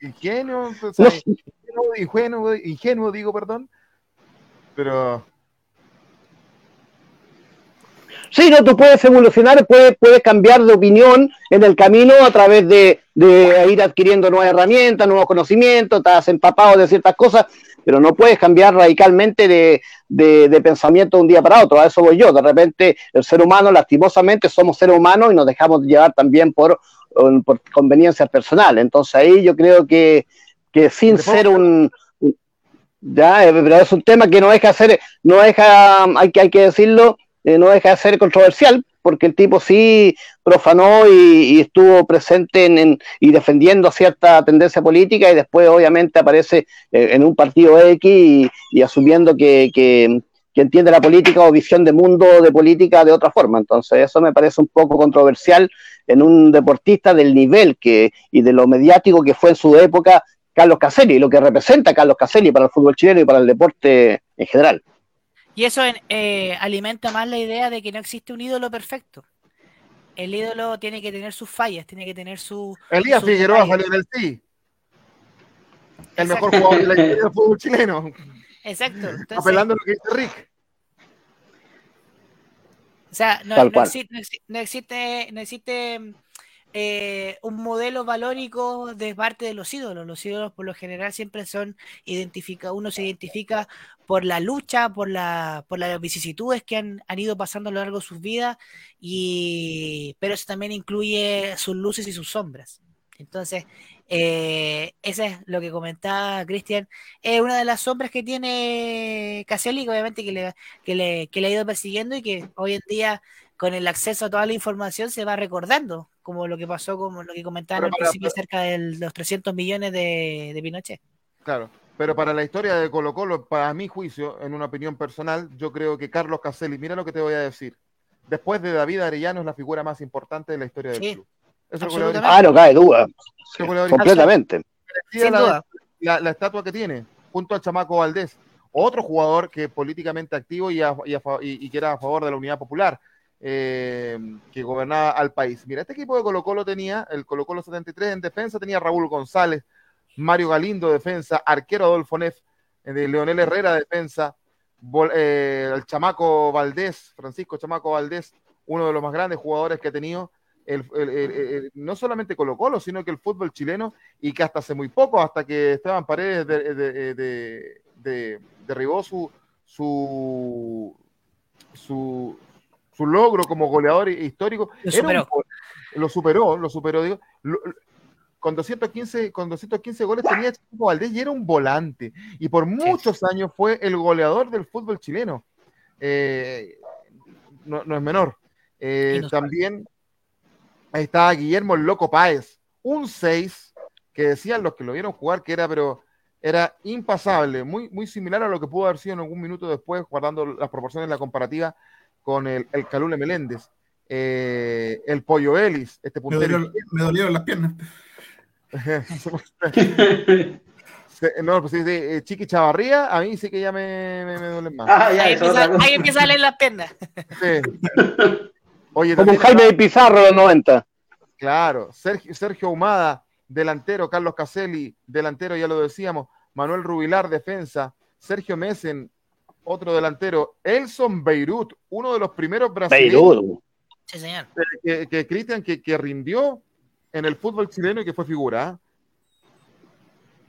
Ingenuo, ingenuo, ingenuo, ingenuo, digo, perdón, pero Sí, no, tú puedes evolucionar, puedes, puedes cambiar de opinión en el camino a través de, ir adquiriendo nuevas herramientas, nuevos conocimientos, estás empapado de ciertas cosas, pero no puedes cambiar radicalmente de, pensamiento de un día para otro. A eso voy yo. De repente, el ser humano, lastimosamente, somos seres humanos y nos dejamos llevar también por, por conveniencias personales. Entonces ahí yo creo que, que sin ser un, ya, eh, pero es un tema que no deja hacer, no deja, hay que, hay que decirlo, eh, no deja de ser controversial, porque el tipo sí profanó y, estuvo presente en, y defendiendo cierta tendencia política y después obviamente aparece eh, en un partido X y, asumiendo que, que, entiende la política o visión de mundo de política de otra forma. Entonces eso me parece un poco controversial en un deportista del nivel que y de lo mediático que fue en su época Carlos Caselli, lo que representa Carlos Caselli para el fútbol chileno y para el deporte en general. Y eso eh, alimenta más la idea de que no existe un ídolo perfecto. El ídolo tiene que tener sus fallas, tiene que tener su. Elías Figueroa salió en el sí. El mejor jugador de la historia del fútbol chileno. Exacto. Apelando a lo que dice Rick. O sea, no, no, existe, no existe, no existe eh, un modelo valórico de parte de los ídolos. Los ídolos por lo general siempre son identificados, uno se identifica por la lucha, por, la, por las vicisitudes que han, ido pasando a lo largo de sus vidas, y, pero eso también incluye sus luces y sus sombras. Entonces, eh, eso es lo que comentaba Cristian. Es una de las sombras que tiene Caselli, obviamente que le, que, le, que le ha ido persiguiendo y que hoy en día con el acceso a toda la información se va recordando, como lo que pasó, como lo que comentaron al principio acerca de los 300 millones de, Pinochet. Claro, pero para la historia de Colo Colo, para mi juicio, en una opinión personal, yo creo que Carlos Caselli, mira lo que te voy a decir, después de David Arellano es la figura más importante de la historia del club. ah, no cae duda. Completamente. Sin la, duda. La, estatua que tiene, junto al chamaco Valdés, otro jugador que políticamente activo y, y que era a favor de la unidad popular. Eh, que gobernaba al país. Mira, este equipo de Colo Colo tenía, el Colo Colo 73 en defensa, tenía Raúl González, Mario Galindo defensa, arquero Adolfo Neff, eh, de Leonel Herrera defensa, eh, el Chamaco Valdés, Francisco Chamaco Valdés, uno de los más grandes jugadores que ha tenido el, no solamente Colo Colo, sino que el fútbol chileno y que hasta hace muy poco, hasta que Esteban Paredes de, derribó su, su, su, su logro como goleador histórico. Lo superó. lo superó, lo superó, digo. con, 215, con 215 goles tenía Chico Valdés y era un volante. Y por muchos años fue el goleador del fútbol chileno. Eh, no, es menor. Eh, también ahí estaba Guillermo Loco Páez, un 6 que decían los que lo vieron jugar que era, pero era impasable, muy, muy similar a lo que pudo haber sido en algún minuto después, guardando las proporciones de la comparativa con el, el Calule Meléndez, eh, el Pollo Ellis, este puntero. Me, dolieron, las piernas. no, pues sí, eh, Chiqui Chavarría, a mí sí que ya me, me, duelen más. Ah, ahí, empieza, a leer las piernas. Oye, Como Jaime Pizarro de los 90. Claro, Sergio, Sergio Humada, delantero, Carlos Caselli, delantero, ya lo decíamos, Manuel Rubilar, defensa, Sergio Messen, otro delantero, Elson Beirut, uno de los primeros brasileños. Sí, señor. Que, Cristian, que, que, rindió en el fútbol chileno y que fue figura. ¿ah?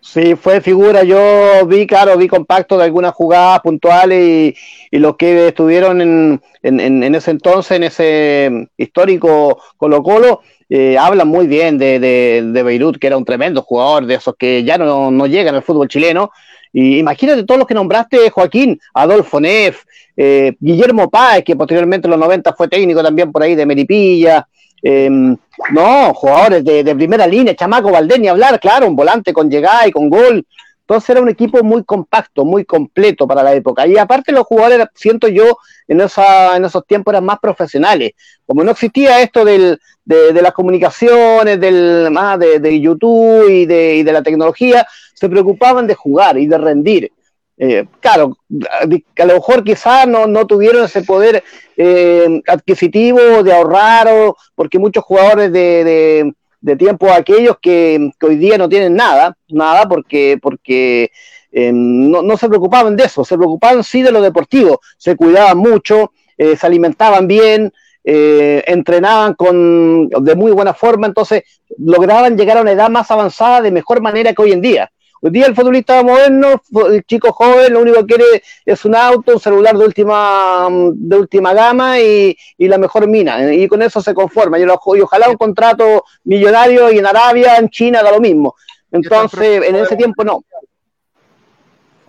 Sí, fue figura. Yo vi, claro, vi compacto de algunas jugadas puntuales y, los que estuvieron en, en, ese entonces, en ese histórico Colo Colo, eh, hablan muy bien de, de, Beirut, que era un tremendo jugador, de esos que ya no, no llegan al fútbol chileno, y imagínate todos los que nombraste, Joaquín, Adolfo Neff, eh, Guillermo Páez, que posteriormente en los 90 fue técnico también por ahí de Meripilla, Em, no, jugadores de, primera línea, Chamaco Valdés ni hablar, claro, un volante con llegada y con gol. Entonces era un equipo muy compacto, muy completo para la época. Y aparte los jugadores, siento yo, en, esa, en esos tiempos eran más profesionales. Como no existía esto del, de, las comunicaciones, del, más de, YouTube y de, de la tecnología, se preocupaban de jugar y de rendir. Eh, claro, a lo mejor quizás no, no tuvieron ese poder eh, adquisitivo de ahorrar, o, porque muchos jugadores de, de, tiempo aquellos que, hoy día no tienen nada, nada porque, porque eh, no, no, se preocupaban de eso, se preocupaban sí de lo deportivo, se cuidaban mucho, se alimentaban bien, entrenaban con, de muy buena forma, entonces lograban llegar a una edad más avanzada de mejor manera que hoy en día. Hoy día el futbolista moderno, el chico joven, lo único que quiere es un auto, un celular de última, de última gama y, la mejor mina. Y con eso se conforma. Y, ojalá un contrato millonario y en Arabia, en China, da lo mismo. Entonces, en ese tiempo no.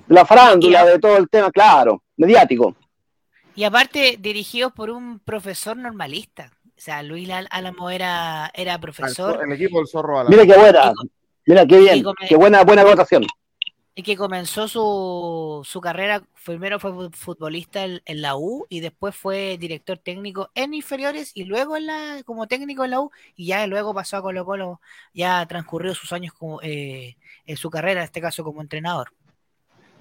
La farándula de todo el tema, claro, mediático. Y aparte, dirigidos por un profesor normalista. O sea, Luis Álamo era, era profesor. El equipo del Zorro Álamo. Mira qué buena. Mira, qué bien, qué buena, buena votación. Y que comenzó su, su carrera, primero fue futbolista en, la U y después fue director técnico en inferiores y luego en la, como técnico en la U y ya luego pasó a Colo Colo, ya transcurrió sus años como, eh, en su carrera, en este caso como entrenador.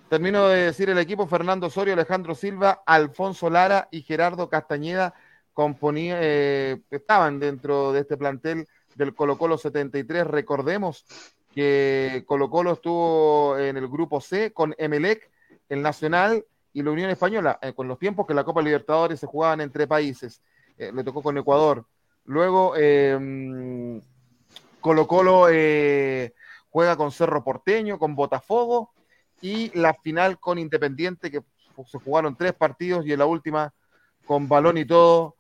Termino de decir el equipo Fernando Osorio, Alejandro Silva, Alfonso Lara y Gerardo Castañeda componía, eh, estaban dentro de este plantel del Colo Colo 73. Recordemos que Colo Colo estuvo en el grupo C con Emelec, el Nacional y la Unión Española, eh, con los tiempos que la Copa Libertadores se jugaban entre países. Eh, le tocó con Ecuador. Luego em, Colo Colo eh, juega con Cerro Porteño, con Botafogo y la final con Independiente, que se jugaron tres partidos y en la última con balón y todo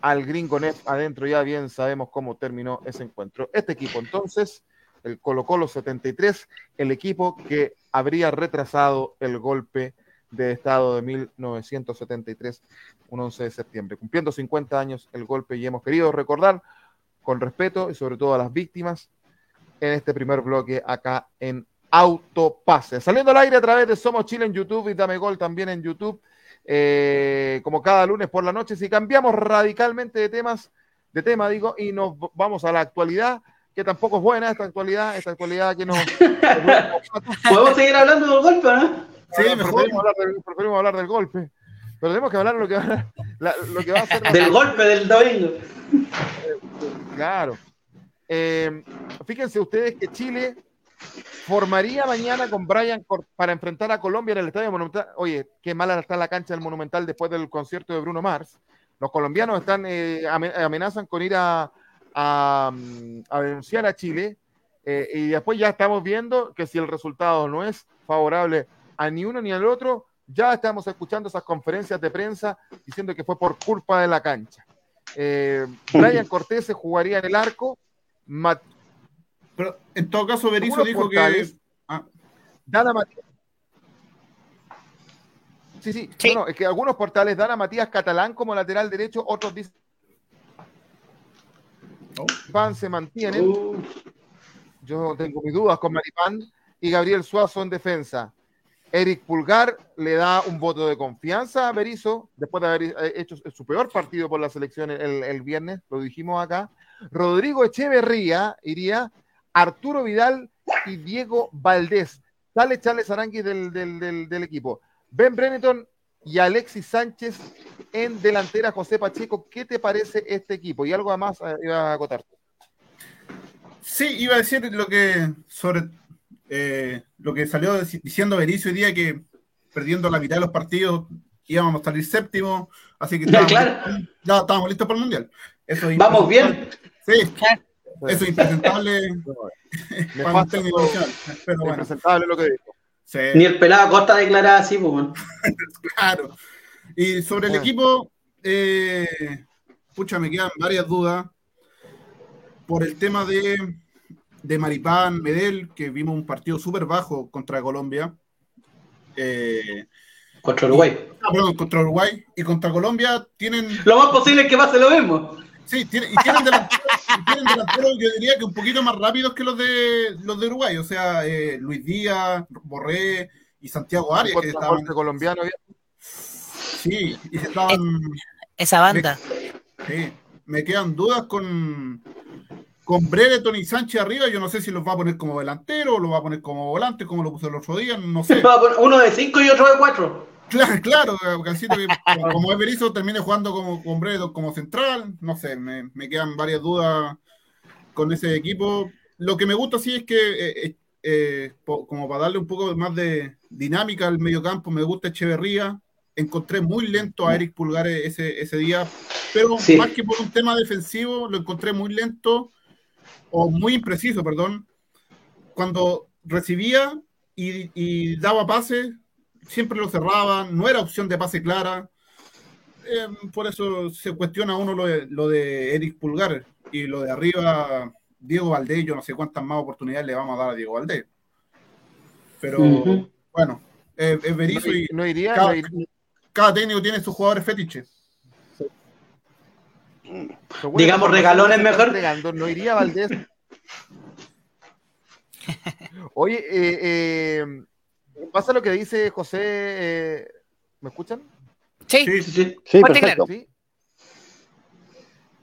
al Gringo Nef adentro. Ya bien sabemos cómo terminó ese encuentro. Este equipo entonces, el Colo Colo 73, el equipo que habría retrasado el golpe de Estado de 1973, un 11 de septiembre. Cumpliendo 50 años el golpe y hemos querido recordar con respeto y sobre todo a las víctimas en este primer bloque acá en Autopase. Saliendo al aire a través de Somos Chile en YouTube y Dame Gol también en YouTube. Eh, como cada lunes por la noche, si cambiamos radicalmente de temas, de tema, digo, y nos vamos a la actualidad, que tampoco es buena esta actualidad, esta actualidad que nos... ¿Podemos seguir hablando del golpe, no? Sí, preferimos hablar, del, preferimos hablar, del, golpe. Pero tenemos que hablar lo que va, lo que va a ser... del golpe del domingo. Claro. Eh, fíjense ustedes que Chile formaría mañana con Brian para enfrentar a Colombia en el Estadio Monumental. Oye, qué mala está la cancha del Monumental después del concierto de Bruno Mars. Los colombianos están eh, amenazan con ir a, a, denunciar a Chile eh, y después ya estamos viendo que si el resultado no es favorable a ni uno ni al otro, ya estamos escuchando esas conferencias de prensa diciendo que fue por culpa de la cancha. Eh, Brian Cortés se jugaría en el arco, pero en todo caso, Berizzo dijo que. Ah. Dana Matías. Sí, sí, sí. es que algunos portales dan a Matías Catalán como lateral derecho, otros dicen. Pan se mantiene. Yo tengo mis dudas con Maripán y Gabriel Suazo en defensa. Eric Pulgar le da un voto de confianza a Berizzo después de haber hecho su peor partido por la selección el, viernes, lo dijimos acá. Rodrigo Echeverría iría Arturo Vidal y Diego Valdés. Sale Charles Arangui del, equipo. Ben Brenneton y Alexis Sánchez en delantera José Pacheco. ¿Qué te parece este equipo? Y algo más eh, iba a acotar. Sí, iba a decir lo que sobre eh, lo que salió diciendo Benicio hoy día que perdiendo la mitad de los partidos íbamos a salir séptimo, así que estábamos, ya estábamos listos para el mundial. Vamos bien. Sí. Eso es impresentable. impresentable lo que dijo. Ni el pelado Costa declaraba así, pues. claro. Y sobre el equipo, eh, pucha, me quedan varias dudas. Por el tema de, de Maripán, Medel, que vimos un partido súper bajo contra Colombia. Eh, contra Uruguay. ah, perdón, contra Uruguay. Y contra Colombia tienen. Lo más posible es que pase lo mismo. Sí, y tienen delanteros, yo diría que un poquito más rápidos que los de los de Uruguay, o sea, eh, Luis Díaz, Borré y Santiago Arias, que estaban... colombiano. Sí, y estaban... Esa banda. sí, me quedan dudas con, con Brereton y Sánchez arriba, yo no sé si los va a poner como delantero o los va a poner como volante, como lo puso el otro día, no sé. Uno de cinco y otro de cuatro. Claro, claro, como es Berizzo, termine jugando como con Brereton como central, no sé, me, quedan varias dudas con ese equipo. Lo que me gusta sí es que, eh, eh, eh, como para darle un poco más de dinámica al mediocampo, me gusta Echeverría. Encontré muy lento a Eric Pulgar ese, ese día, pero más que por un tema defensivo, lo encontré muy lento o muy impreciso, perdón, cuando recibía y, daba pase, siempre lo cerraban, no era opción de pase clara. Em, por eso se cuestiona uno lo de, lo de Eric Pulgar y lo de arriba, Diego Valdés, yo no sé cuántas más oportunidades le vamos a dar a Diego Valdés. Pero bueno, es verizo y no iría, cada, técnico tiene sus jugadores fetiches. Digamos regalones mejor. No iría Valdés. Oye, eh, eh, pasa lo que dice José. Eh, ¿Me escuchan? Sí, sí, sí. sí perfecto.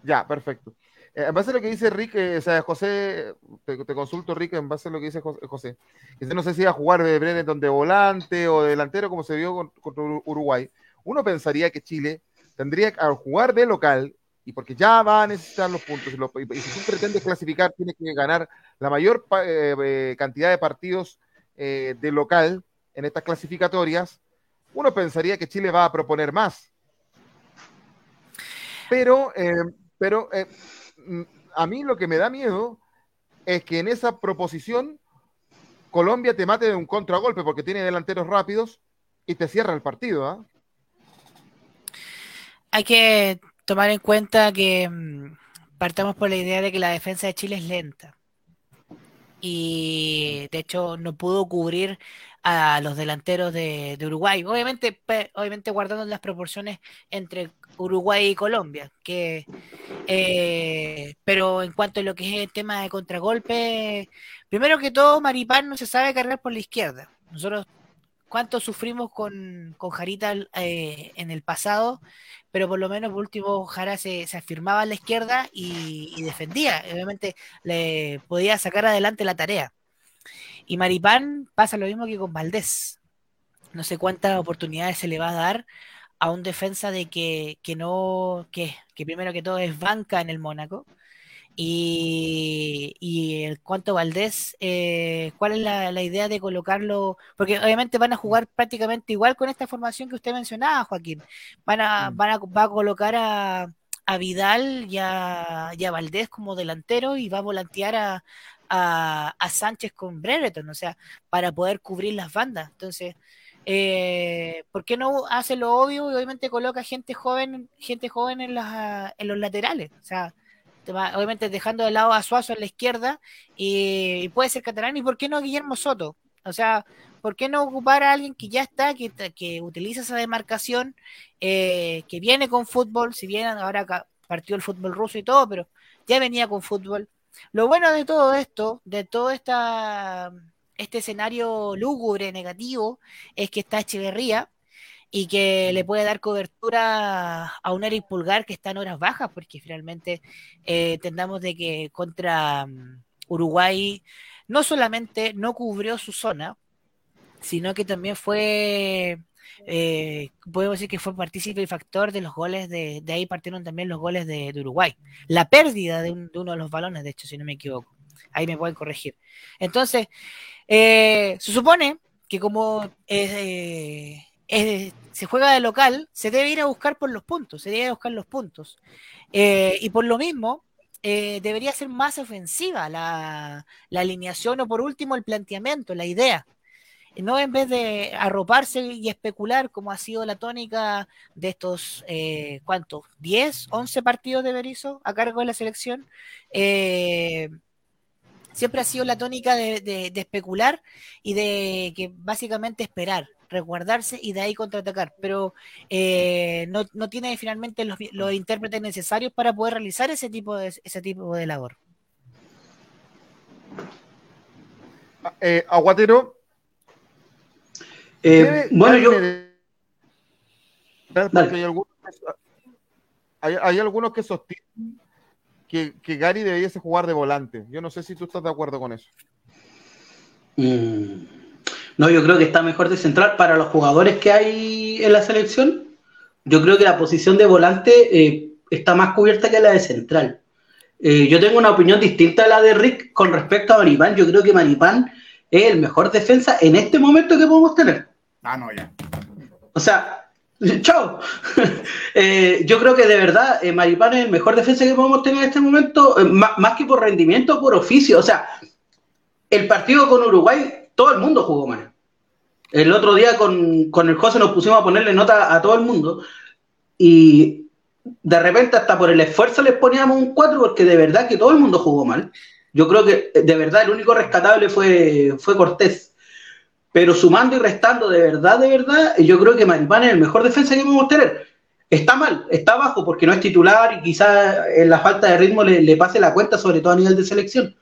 Ya, perfecto. en base a lo que dice Rick, o sea, José, te, consulto, Rick, en base a lo que dice José. no sé si iba a jugar de Brenneton de volante o de delantero, como se vio contra Uruguay. Uno pensaría que Chile tendría que jugar de local y porque ya va a necesitar los puntos. Y, si tú pretendes clasificar, tienes que ganar la mayor eh, eh, cantidad de partidos eh, de local en estas clasificatorias. Uno pensaría que Chile va a proponer más. Pero, pero a mí lo que me da miedo es que en esa proposición Colombia te mate de un contragolpe porque tiene delanteros rápidos y te cierra el partido. Hay que tomar en cuenta que mm, partamos por la idea de que la defensa de Chile es lenta. Y de hecho no pudo cubrir a los delanteros de, Uruguay. Obviamente, obviamente guardando las proporciones entre Uruguay y Colombia. Que, eh, pero en cuanto a lo que es el tema de contragolpe, primero que todo, Maripán no se sabe cargar por la izquierda. Nosotros cuánto sufrimos con, con Jarita eh, en el pasado pero por lo menos por último Jara se, afirmaba a la izquierda y, defendía. Obviamente le podía sacar adelante la tarea. Y Maripán pasa lo mismo que con Valdés. No sé cuántas oportunidades se le va a dar a un defensa de que, que no, que, que primero que todo es banca en el Mónaco y, y el cuanto Valdés, eh, ¿cuál es la, idea de colocarlo? Porque obviamente van a jugar prácticamente igual con esta formación que usted mencionaba, Joaquín. Van a, mm. van a, va a colocar a, a Vidal y a, Valdés como delantero y va a volantear a, a, Sánchez con Brereton, o sea, para poder cubrir las bandas. Entonces, eh, ¿por qué no hace lo obvio y obviamente coloca gente joven, gente joven en, las, en los laterales? O sea, obviamente dejando de lado a Suazo en la izquierda y, puede ser Catalán y por qué no Guillermo Soto o sea por qué no ocupar a alguien que ya está que, que utiliza esa demarcación eh, que viene con fútbol si bien ahora partió el fútbol ruso y todo pero ya venía con fútbol. Lo bueno de todo esto de todo esta este escenario lúgubre negativo es que está Echeverría y que le puede dar cobertura a un Eric Pulgar que está en horas bajas, porque finalmente eh, entendamos de que contra mm, Uruguay no solamente no cubrió su zona, sino que también fue, eh, podemos decir que fue partícipe y factor de los goles, de, de ahí partieron también los goles de, Uruguay. La pérdida de, uno de los balones, de hecho, si no me equivoco. Ahí me pueden corregir. Entonces, eh, se supone que como eh, se juega de local, se debe ir a buscar por los puntos, se debe buscar los puntos. Eh, y por lo mismo, eh, debería ser más ofensiva la, alineación o por último el planteamiento, la idea. No en vez de arroparse y especular como ha sido la tónica de estos, eh, ¿cuántos? ¿10, 11 partidos de Berizzo a cargo de la selección? siempre ha sido la tónica de especular y de que básicamente esperar resguardarse y de ahí contraatacar, pero eh, no, no, tiene finalmente los, los, intérpretes necesarios para poder realizar ese tipo de, ese tipo de labor. Eh, Aguatero. Eh, bueno, yo. Hay algunos, hay, algunos que sostienen que, que, Gary debiese jugar de volante. Yo no sé si tú estás de acuerdo con eso. Mm. No, yo creo que está mejor de central para los jugadores que hay en la selección. Yo creo que la posición de volante eh, está más cubierta que la de central. Eh, yo tengo una opinión distinta a la de Rick con respecto a Maripán. Yo creo que Maripán es el mejor defensa en este momento que podemos tener. Ah, no, ya. O sea, chao. Eh, yo creo que de verdad Maripán es el mejor defensa que podemos tener en este momento, más, más, que por rendimiento, por oficio. O sea, el partido con Uruguay, todo el mundo jugó mal. El otro día con, con el José nos pusimos a ponerle nota a todo el mundo y de repente hasta por el esfuerzo les poníamos un 4 porque de verdad que todo el mundo jugó mal. Yo creo que de verdad el único rescatable fue, fue Cortés. Pero sumando y restando de verdad, de verdad, yo creo que Maripán es el mejor defensa que podemos tener. Está mal, está bajo porque no es titular y quizás en la falta de ritmo le, le pase la cuenta, sobre todo a nivel de selección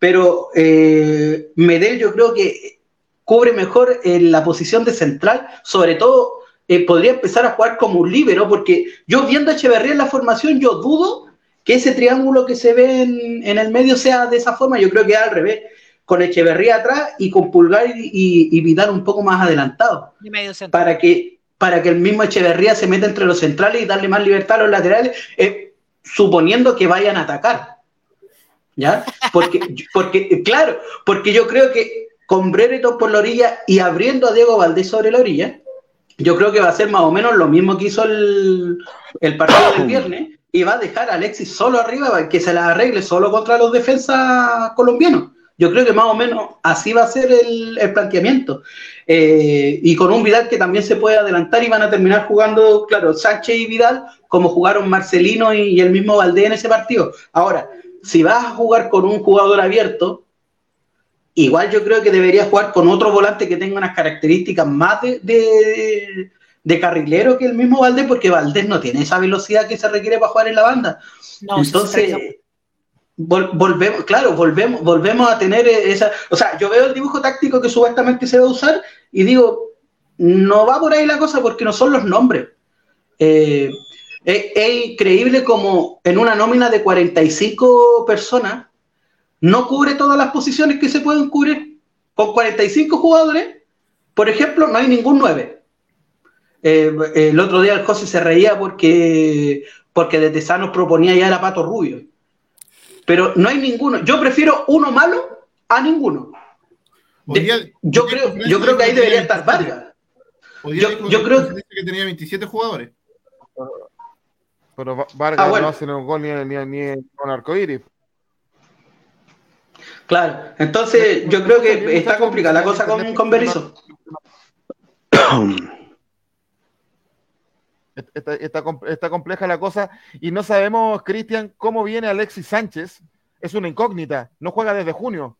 pero eh, Medel yo creo que cubre mejor en la posición de central, sobre todo eh, podría empezar a jugar como un líbero, porque yo viendo a Echeverría en la formación, yo dudo que ese triángulo que se ve en, el medio sea de esa forma, yo creo que es al revés, con Echeverría atrás y con Pulgar y, y, Vidal un poco más adelantado, para que, para que el mismo Echeverría se meta entre los centrales y darle más libertad a los laterales, eh, suponiendo que vayan a atacar. ¿Ya? Porque, porque, claro, porque yo creo que con Brereton por la orilla y abriendo a Diego Valdés sobre la orilla, yo creo que va a ser más o menos lo mismo que hizo el, el partido del viernes y va a dejar a Alexis solo arriba para que se la arregle solo contra los defensas colombianos. Yo creo que más o menos así va a ser el, el planteamiento. Eh, y con un Vidal que también se puede adelantar y van a terminar jugando, claro, Sánchez y Vidal, como jugaron Marcelino y, y el mismo Valdés en ese partido. Ahora, si vas a jugar con un jugador abierto, igual yo creo que deberías jugar con otro volante que tenga unas características más de, de, carrilero que el mismo Valdés, porque Valdés no tiene esa velocidad que se requiere para jugar en la banda. Entonces, volvemos, claro, volvemos, volvemos a tener esa. O sea, yo veo el dibujo táctico que supuestamente se va a usar y digo, no va por ahí la cosa porque no son los nombres. Eh, es, increíble como en una nómina de 45 personas no cubre todas las posiciones que se pueden cubrir. Con 45 jugadores, por ejemplo, no hay ningún 9. Eh, el otro día el José se reía porque, porque desde Sanos proponía ya a Pato Rubio. Pero no hay ninguno. Yo prefiero uno malo a ninguno. yo, creo, yo creo que ahí debería estar Vargas. Yo, yo creo que tenía 27 jugadores. Pero Vargas ah, no hace un gol ni, ni, ni con arcoíris. Claro, entonces yo creo que está complicada la cosa con, con Berizzo. Está, está, está, compleja la cosa y no sabemos, Cristian, cómo viene Alexis Sánchez. Es una incógnita, no juega desde junio.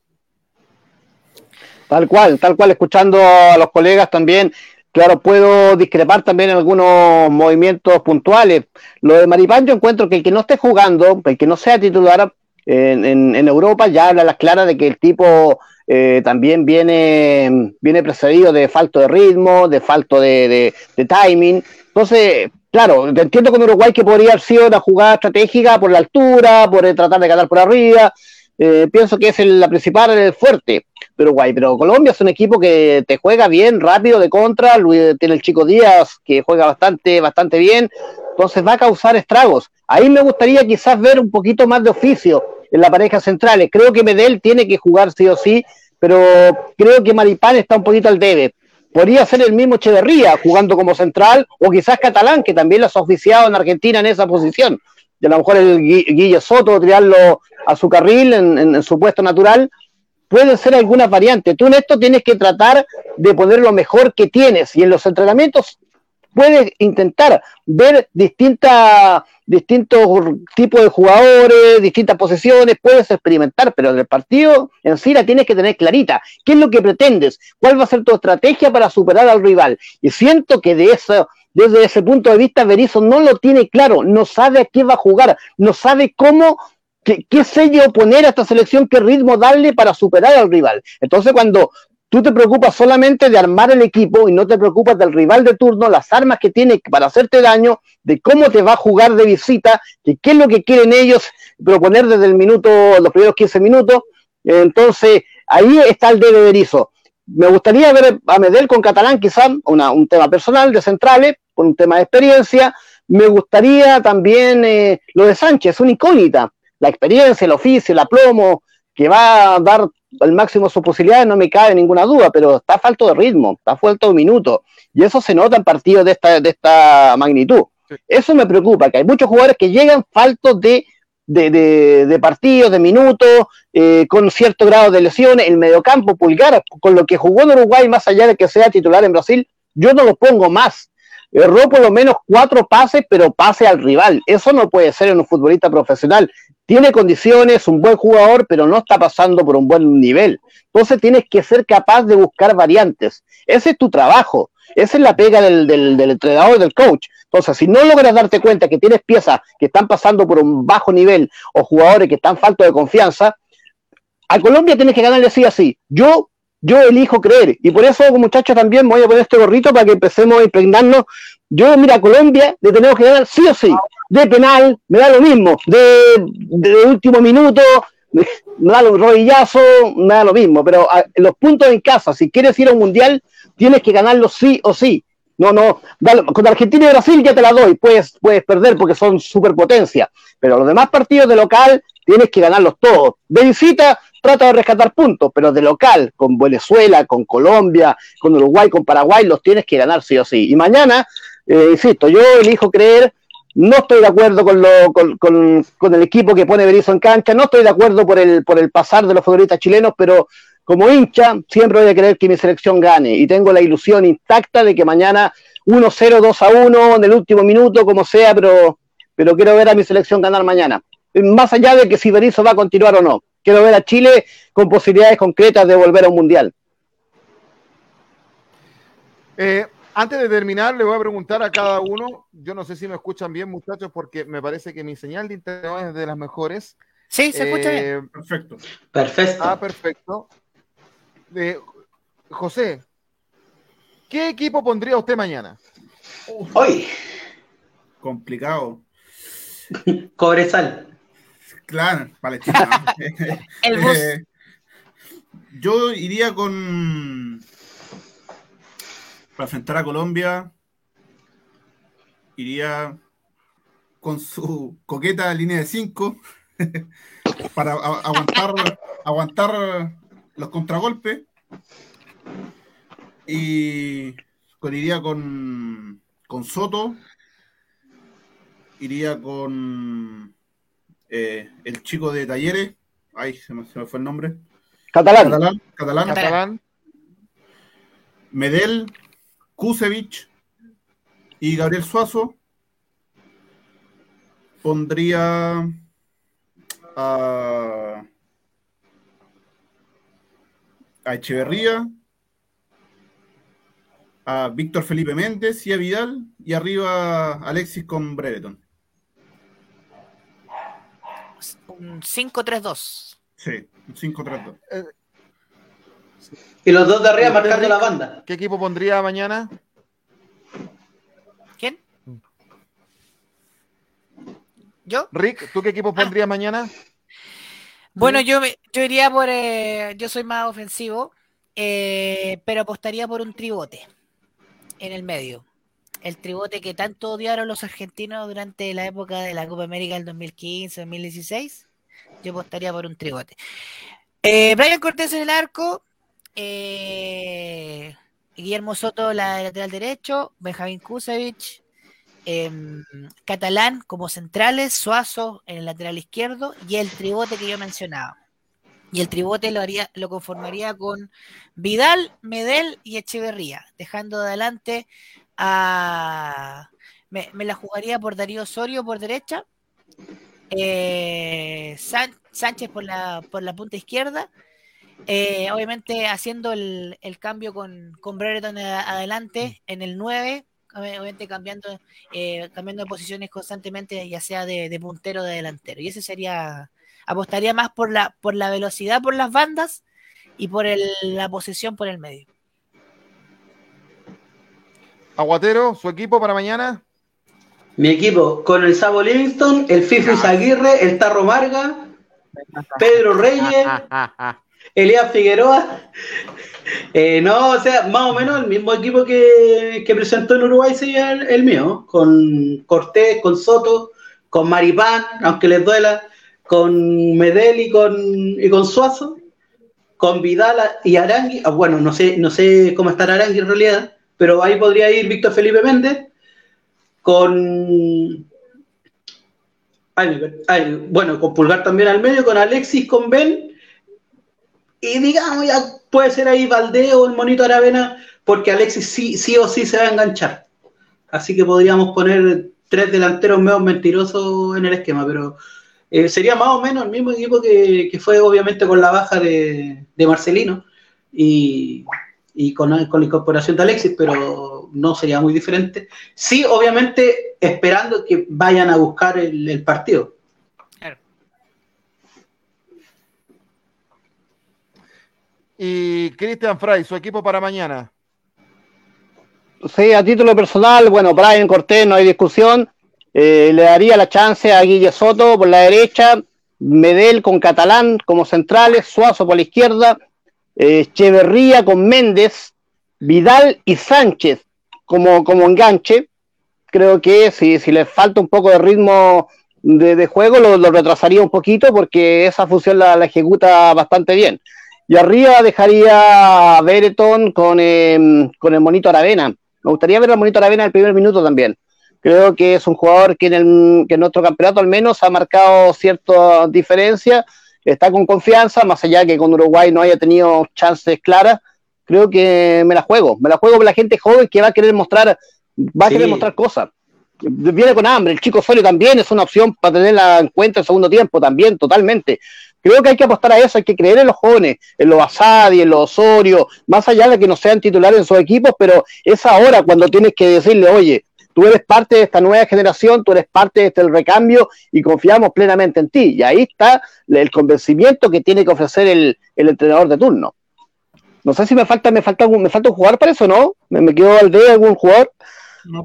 Tal cual, tal cual, escuchando a los colegas también, Claro, puedo discrepar también algunos movimientos puntuales. Lo de Maripán, yo encuentro que el que no esté jugando, el que no sea titular en, en, Europa, ya habla las claras de que el tipo eh, también viene, viene precedido de falto de ritmo, de falto de, timing. Entonces, claro, entiendo con Uruguay que podría haber sido una jugada estratégica por la altura, por tratar de ganar por arriba. Eh, pienso que es la principal fuerte Uruguay, pero Colombia es un equipo que te juega bien, rápido, de contra, tiene el chico Díaz que juega bastante, bastante bien, entonces va a causar estragos. Ahí me gustaría quizás ver un poquito más de oficio en la pareja central. Creo que Medel tiene que jugar sí o sí, pero creo que Maripán está un poquito al debe. Podría ser el mismo Echeverría jugando como central, o quizás Catalán, que también lo ha oficiado en Argentina en esa posición. Y a lo mejor el Guille Soto, tirarlo a su carril en su puesto natural, pueden ser algunas variantes. Tú en esto tienes que tratar de poner lo mejor que tienes y en los entrenamientos puedes intentar ver distintas, distintos tipos de jugadores, distintas posiciones, puedes experimentar, pero el partido en sí la tienes que tener clarita. ¿Qué es lo que pretendes? ¿Cuál va a ser tu estrategia para superar al rival? Y siento que de eso, desde ese punto de vista, Berizzo no lo tiene claro, no sabe a qué va a jugar, no sabe cómo ¿Qué, ¿Qué, sello poner a esta selección? ¿Qué ritmo darle para superar al rival? Entonces, cuando Tú te preocupas solamente de armar el equipo y no te preocupas del rival de turno, las armas que tiene para hacerte daño, de cómo te va a jugar de visita, de qué es lo que quieren ellos proponer desde el minuto, los primeros 15 minutos. Entonces, ahí está el dedo de Berizzo. Me gustaría ver a Medel con Catalán, quizás un tema personal de centrales, con un tema de experiencia. Me gustaría también eh, lo de Sánchez, una incógnita. La experiencia, el oficio, el aplomo, que va a dar al máximo sus posibilidades, no me cabe ninguna duda, pero está falto de ritmo, está falto de minutos. Y eso se nota en partidos de esta, de esta magnitud. Eso me preocupa, que hay muchos jugadores que llegan faltos de, de, partidos, de minutos, eh, con cierto grado de lesiones. El mediocampo pulgar, con lo que jugó en Uruguay, más allá de que sea titular en Brasil, yo no lo pongo más. Erró por lo menos cuatro pases, pero pase al rival. Eso no puede ser en un futbolista profesional tiene condiciones, un buen jugador, pero no está pasando por un buen nivel. Entonces tienes que ser capaz de buscar variantes. Ese es tu trabajo. Esa es la pega del, del, entrenador, del coach. Entonces, si no logras darte cuenta que tienes piezas que están pasando por un bajo nivel o jugadores que están faltos de confianza, a Colombia tienes que ganarle sí así. Yo, yo elijo creer. Y por eso, muchachos, también voy a poner este gorrito para que empecemos a impregnarnos. Yo, mira, Colombia le tenemos que ganar sí o sí de penal, me da lo mismo, de, último minuto, me da un rodillazo, me da lo mismo, pero los puntos en casa, si quieres ir a un mundial, tienes que ganarlos sí o sí. No, no, con Argentina y Brasil ya te la doy, puedes, puedes perder porque son superpotencia, pero los demás partidos de local tienes que ganarlos todos. De visita trata de rescatar puntos, pero de local, con Venezuela, con Colombia, con Uruguay, con Paraguay, los tienes que ganar sí o sí. Y mañana, eh, insisto, yo elijo creer no estoy de acuerdo con, lo, con, el equipo que pone Berizzo en cancha, no estoy de acuerdo por el, por el pasar de los futbolistas chilenos, pero como hincha siempre voy a querer que mi selección gane y tengo la ilusión intacta de que mañana 1-0, 2-1 en el último minuto, como sea, pero, pero quiero ver a mi selección ganar mañana. Más allá de que si Berizzo va a continuar o no, quiero ver a Chile con posibilidades concretas de volver a un mundial. Eh, antes de terminar, le voy a preguntar a cada uno. Yo no sé si me escuchan bien, muchachos, porque me parece que mi señal de internet es de las mejores. Sí, se escucha bien. Eh, perfecto. Perfecto. Ah, perfecto. José, ¿qué equipo pondría usted mañana? Hoy. Complicado. Cobresal. Claro, Palestina. El eh, yo iría con para enfrentar a Colombia, iría con su coqueta línea de 5 para aguantar, aguantar los contragolpes. Y iría con, con Soto, iría con eh, el chico de Talleres, ay, se me, fue el nombre. Catalán. Catalán. Catalán. Catalán. Medel, Kusevich y Gabriel Suazo. Pondría a, Echeverría, a Víctor Felipe Méndez y a Vidal, y arriba Alexis con Brereton. Un 5-3-2. Sí, un 5-3-2. Y los dos de arriba marcando la banda. ¿Qué equipo pondría mañana? ¿Quién? ¿Yo? Rick, ¿tú qué equipo pondrías ah. mañana? Bueno, yo, yo iría por. Eh, yo soy más ofensivo, eh, pero apostaría por un tribote en el medio. El tribote que tanto odiaron los argentinos durante la época de la Copa América del 2015-2016. Yo apostaría por un tribote. Eh, Brian Cortés en el arco, eh, Guillermo Soto, la lateral derecho, Benjamín Kusevich, em, Catalán como centrales, Suazo en el lateral izquierdo y el tribote que yo mencionaba. Y el tribote lo, haría, lo conformaría con Vidal, Medel y Echeverría, dejando adelante me, la jugaría por Darío Osorio por derecha. Eh, Sánchez por la, por la punta izquierda. Eh, obviamente haciendo el, cambio con, con Brereton adelante en el 9, obviamente cambiando, eh, cambiando de posiciones constantemente, ya sea de, puntero o de delantero. Y ese sería, apostaría más por la, por la velocidad por las bandas y por la posesión por el medio. Aguatero, su equipo para mañana. Mi equipo, con el Sabo Livingston, el Fifi Aguirre, el Tarro Marga, Pedro Reyes, Elías Figueroa. Eh, no, o sea, más o menos el mismo equipo que, presentó en Uruguay sería el, mío, con Cortés, con Soto, con Maripán, aunque les duela, con Medel y con, y con Suazo, con Vidal y Arangui. Ah, bueno, no sé, no sé cómo estará Arangui en realidad, pero ahí podría ir Víctor Felipe Méndez, con bueno, con Pulgar también al medio, con Alexis, con Ben y digamos, ya puede ser ahí Valdeo o el Monito Aravena, porque Alexis sí, sí o sí se va a enganchar. Así que podríamos poner tres delanteros medio mentirosos en el esquema, pero eh, sería más o menos el mismo equipo que, fue obviamente con la baja de, Marcelino y, con, la incorporación de Alexis, pero no sería muy diferente. Sí, obviamente esperando que vayan a buscar el partido. Y Cristian Fray, su equipo para mañana. Sí, a título personal, bueno, Brian Cortés, no hay discusión. Eh, le daría la chance a Guille Soto por la derecha, Medel con Catalán como centrales, Suazo por la izquierda, eh, Echeverría con Méndez, Vidal y Sánchez como, como enganche. Creo que si, si le falta un poco de ritmo de, juego, lo, retrasaría un poquito porque esa función la ejecuta bastante bien. Y arriba dejaría a Bereton con, em, con el Monito Aravena. Me gustaría ver al Monito Aravena en el primer minuto también. Creo que es un jugador que en, el, que en nuestro campeonato al menos ha marcado cierta diferencia, está con confianza, más allá que con Uruguay no haya tenido chances claras. Creo que me la juego, me la juego por la gente joven que va a querer mostrar, va a querer mostrar cosas. Viene con hambre, el chico Solio también es una opción para tenerla en cuenta en segundo tiempo, también, totalmente. Creo que hay que apostar a eso, hay que creer en los jóvenes, en los Asadi, en los Osorio, más allá de que no sean titulares en sus equipos, pero es ahora cuando tienes que decirle, oye, tú eres parte de esta nueva generación, tú eres parte de este recambio y confiamos plenamente en ti. Y ahí está el convencimiento que tiene que ofrecer el, entrenador de turno. No sé si me falta, me falta, me falta un jugador para eso, ¿no? ¿Me, quedo al de algún jugador?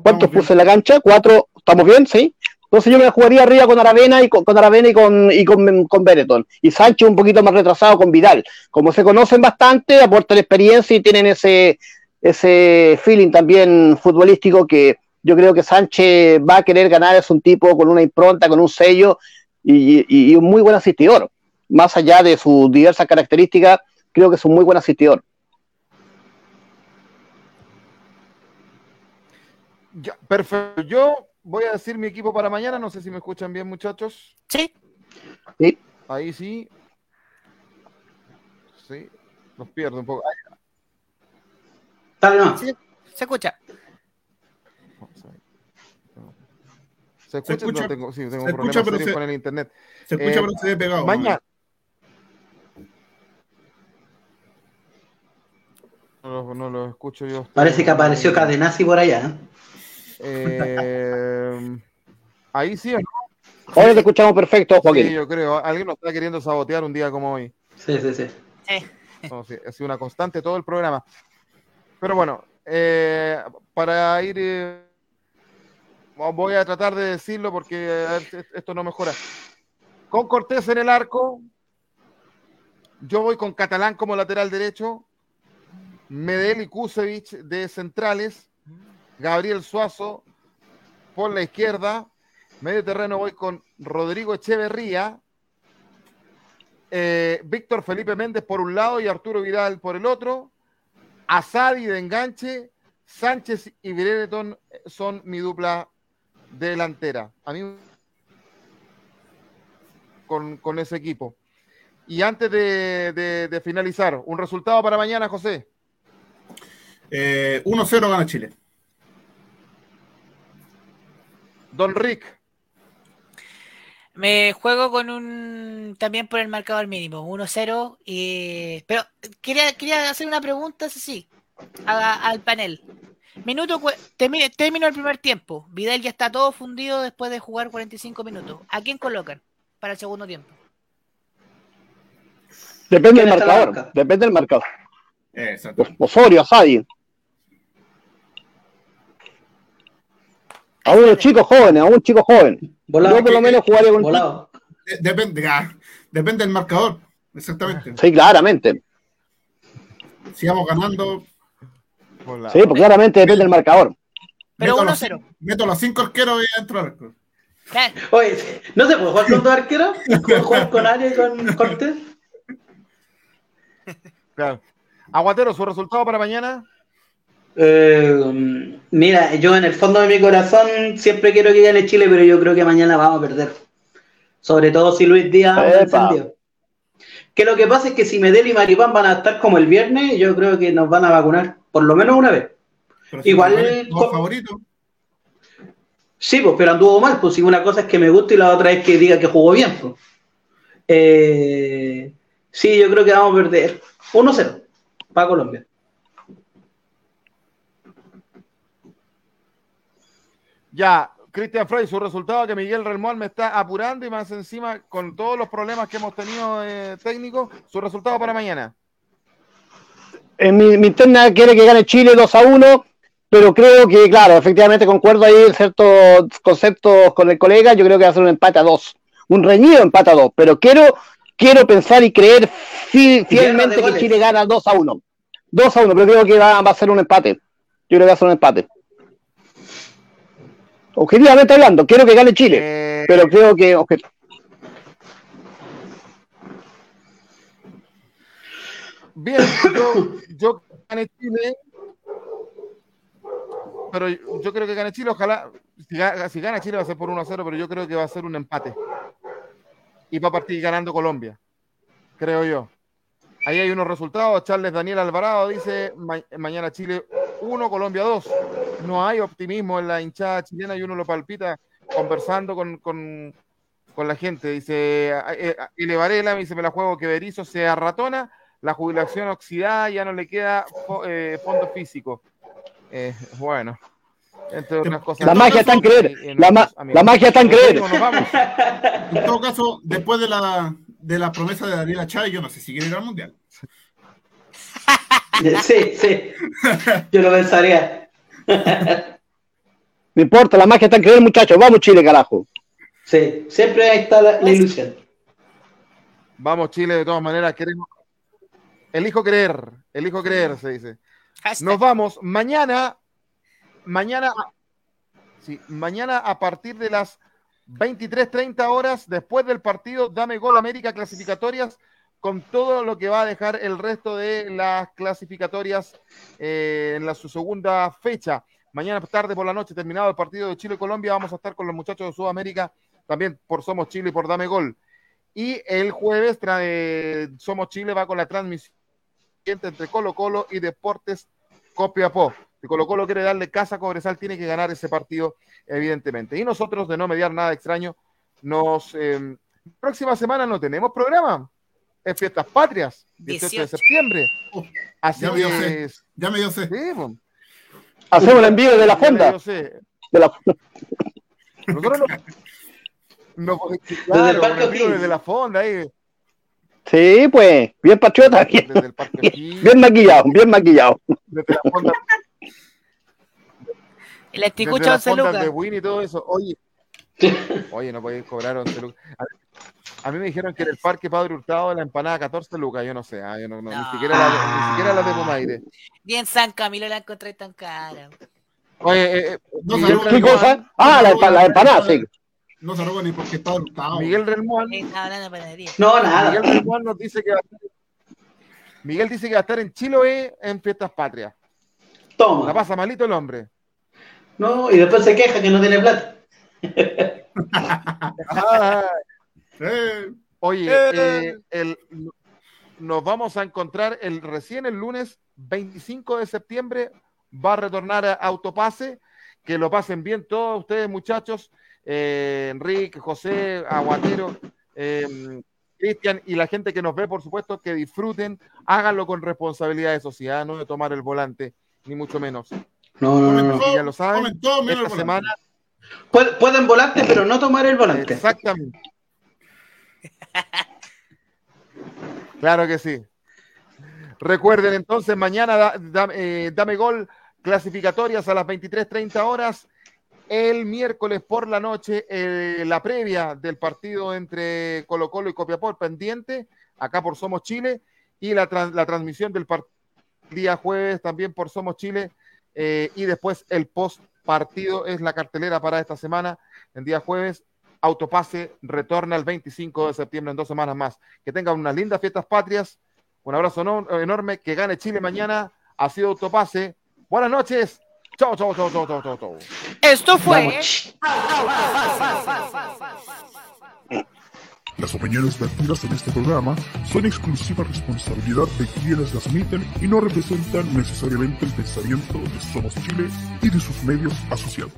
¿Cuántos puse en la cancha? ¿Cuatro? ¿Estamos bien? ¿Sí? Entonces yo me jugaría arriba con Aravena y con, Aravena y con y con, con Benetton. Y Sánchez un poquito más retrasado con Vidal. Como se conocen bastante, aportan experiencia y tienen ese, ese feeling también futbolístico que yo creo que Sánchez va a querer ganar. Es un tipo con una impronta, con un sello y, y un muy buen asistidor. Más allá de sus diversas características, creo que es un muy buen asistidor. Ya, perfecto. Yo voy a decir mi equipo para mañana. No sé si me escuchan bien, muchachos. Sí. Sí. Ahí sí. Sí. Los pierdo un poco. Sí, se escucha. Se escucha, se escucha, no tengo, sí, tengo se problemas escucha, con el internet. Se escucha, eh, pero se ve pegado. Mañana. No, no, lo escucho yo. Parece que apareció Cadenazzi por allá. ¿eh? Eh, ahí sí o no. Ahora te escuchamos perfecto, Joaquín. Sí, yo creo. Alguien nos está queriendo sabotear un día como hoy. Sí, sí, sí. ha sido una constante todo el programa. Pero bueno, eh, para ir. Eh, voy a tratar de decirlo porque esto no mejora. Con Cortés en el arco. Yo voy con Catalán como lateral derecho. Medel y Kusevich de centrales. Gabriel Suazo por la izquierda. Medio terreno voy con Rodrigo Echeverría. Eh, Víctor Felipe Méndez por un lado y Arturo Vidal por el otro. Asadi de enganche. Sánchez y Brereton son mi dupla delantera. A mí con, ese equipo. Y antes de, finalizar, un resultado para mañana, José. 1-0 eh, gana Chile. Don Rick. Me juego con un también por el marcador mínimo, 1-0. Y... Pero quería, quería hacer una pregunta, sí, al panel. Minuto termino el primer tiempo. Vidal ya está todo fundido después de jugar 45 minutos. ¿A quién colocan para el segundo tiempo? Depende del marcador. Depende del marcador. Exacto. Osorio, Asadi. A unos chicos jóvenes, a un chico joven. Volado. Yo por lo menos jugaría con volado. Depende, depende del marcador, exactamente. Sí, claramente. Sigamos ganando. Sí, porque claramente depende del marcador. Pero 1-0. Meto los cinco arqueros y entro al arco. Oye, ¿no se puede jugar con dos arqueros? ¿Puedo jugar con Arias y con Cortés? Claro. Aguatero, ¿su resultado para mañana? Eh, mira, yo en el fondo de mi corazón siempre quiero que gane Chile, pero yo creo que mañana vamos a perder. Sobre todo si Luis Díaz encendió. Que lo que pasa es que si Medel y Maripán van a estar como el viernes, yo creo que nos van a vacunar, por lo menos una vez. Igual. favorito. Sí, pues, pero anduvo mal, pues si una cosa es que me gusta y la otra es que diga que jugó bien. Pues. Eh, sí, yo creo que vamos a perder 1-0 para Colombia. Ya, Cristian Frey, su resultado que Miguel Relmual me está apurando y más encima con todos los problemas que hemos tenido eh, técnicos, su resultado para mañana. En mi, interna quiere que gane Chile 2 a 1, pero creo que, claro, efectivamente concuerdo ahí en ciertos conceptos con el colega, yo creo que va a ser un empate a 2, un reñido empate a 2, pero quiero, quiero pensar y creer fielmente que Chile gana 2 a 1. 2 a 1, pero creo que va, va a ser un empate. Yo creo que va a ser un empate. Objetivamente hablando, quiero que gane Chile, eh, pero creo que. Bien, yo, yo gane Chile, pero yo creo que gane Chile, ojalá, si, gana Chile va a ser por 1 a 0, pero yo creo que va a ser un empate. Y va a partir ganando Colombia, creo yo. Ahí hay unos resultados. Charles Daniel Alvarado dice, mañana Chile 1, Colombia 2. No hay optimismo en la hinchada chilena y uno lo palpita conversando con, la gente. Dice, Ile Varela, me dice, me la juego que Berizzo sea ratona, la jubilación oxidada, ya no le queda eh, fondo físico. Eh, bueno. Entre otras cosas. La magia está en creer. La, magia está en creer. En todo caso, después de la, de la promesa de Daniela Chávez, yo no sé si quiere ir al mundial. Sí, sí. Yo lo pensaría. No importa, la magia está en creer, muchachos. Vamos, Chile, carajo. Sí, siempre está la, ilusión. Vamos, Chile, de todas maneras, queremos. Elijo creer, elijo creer, se dice. Nos vamos mañana, mañana, sí, mañana a partir de las 23.30 horas, después del partido, dame gol América clasificatorias con todo lo que va a dejar el resto de las clasificatorias eh, en la, su segunda fecha. Mañana tarde por la noche, terminado el partido de Chile-Colombia, vamos a estar con los muchachos de Sudamérica, también por Somos Chile y por Dame Gol. Y el jueves Somos Chile va con la transmisión entre Colo Colo y Deportes Copiapó. Si Colo Colo quiere darle casa a Cobresal, tiene que ganar ese partido, evidentemente. Y nosotros, de no mediar nada extraño, nos... Eh, próxima semana no tenemos programa en Fiestas Patrias, 18, de septiembre. Así ya, me dio fe. ya me dio. Sí, Hacemos el envío de la fonda. De la... Nosotros no, no claro, desde el parque desde la fonda ahí. Sí, pues, bien patriota. Bien, desde el parque bien maquillado, bien maquillado. Desde la fonda. El esticucho 11 lucas. de Win y todo eso. Oye, oye, no podéis cobrar 11 lucas. A mí me dijeron que en el Parque Padre Hurtado la empanada 14 lucas, yo no sé, ah, yo no, no, Ni, siquiera la, ni siquiera la de Pomaire. Bien San Camilo la encontré tan cara. Oye, eh, eh no ¿qué cosa? Ah, la, la empanada, sí. No se roba ni porque está Hurtado. Miguel Relmuán. No, nada. Miguel Relmuán nos dice que va a estar, Miguel dice que va a estar en Chiloé en Fiestas Patrias. Toma. La pasa malito el hombre. No, y después se queja que no tiene plata. ah, eh, Oye, eh. Eh, nos vamos a encontrar el, recién el lunes 25 de septiembre. Va a retornar a Autopase. Que lo pasen bien todos ustedes, muchachos. eh, Enrique, José, Aguatero, eh, Cristian y la gente que nos ve, por supuesto, que disfruten, háganlo con responsabilidad de sociedad, no de tomar el volante, ni mucho menos. No, no, no. Ya lo saben, esta semana... Pueden volante, pero no tomar el volante. Exactamente. Claro que sí. Recuerden entonces, mañana eh, dame gol clasificatorias a las 23.30 horas. El miércoles por la noche, eh, la previa del partido entre Colo Colo y Copiapó pendiente, acá por Somos Chile, y la, transmisión del partido día jueves también por Somos Chile, eh, y después el post partido es la cartelera para esta semana, el día jueves. Autopase retorna el 25 de septiembre en dos semanas más. Que tengan unas lindas fiestas patrias. Un abrazo enorme. Que gane Chile mañana. Ha sido Autopase. Buenas noches. Chao, chao, chao, chao, chao, chao. Esto fue. Las opiniones vertidas en este programa son exclusiva responsabilidad de quienes las emiten y no representan necesariamente el pensamiento de Somos Chile y de sus medios asociados.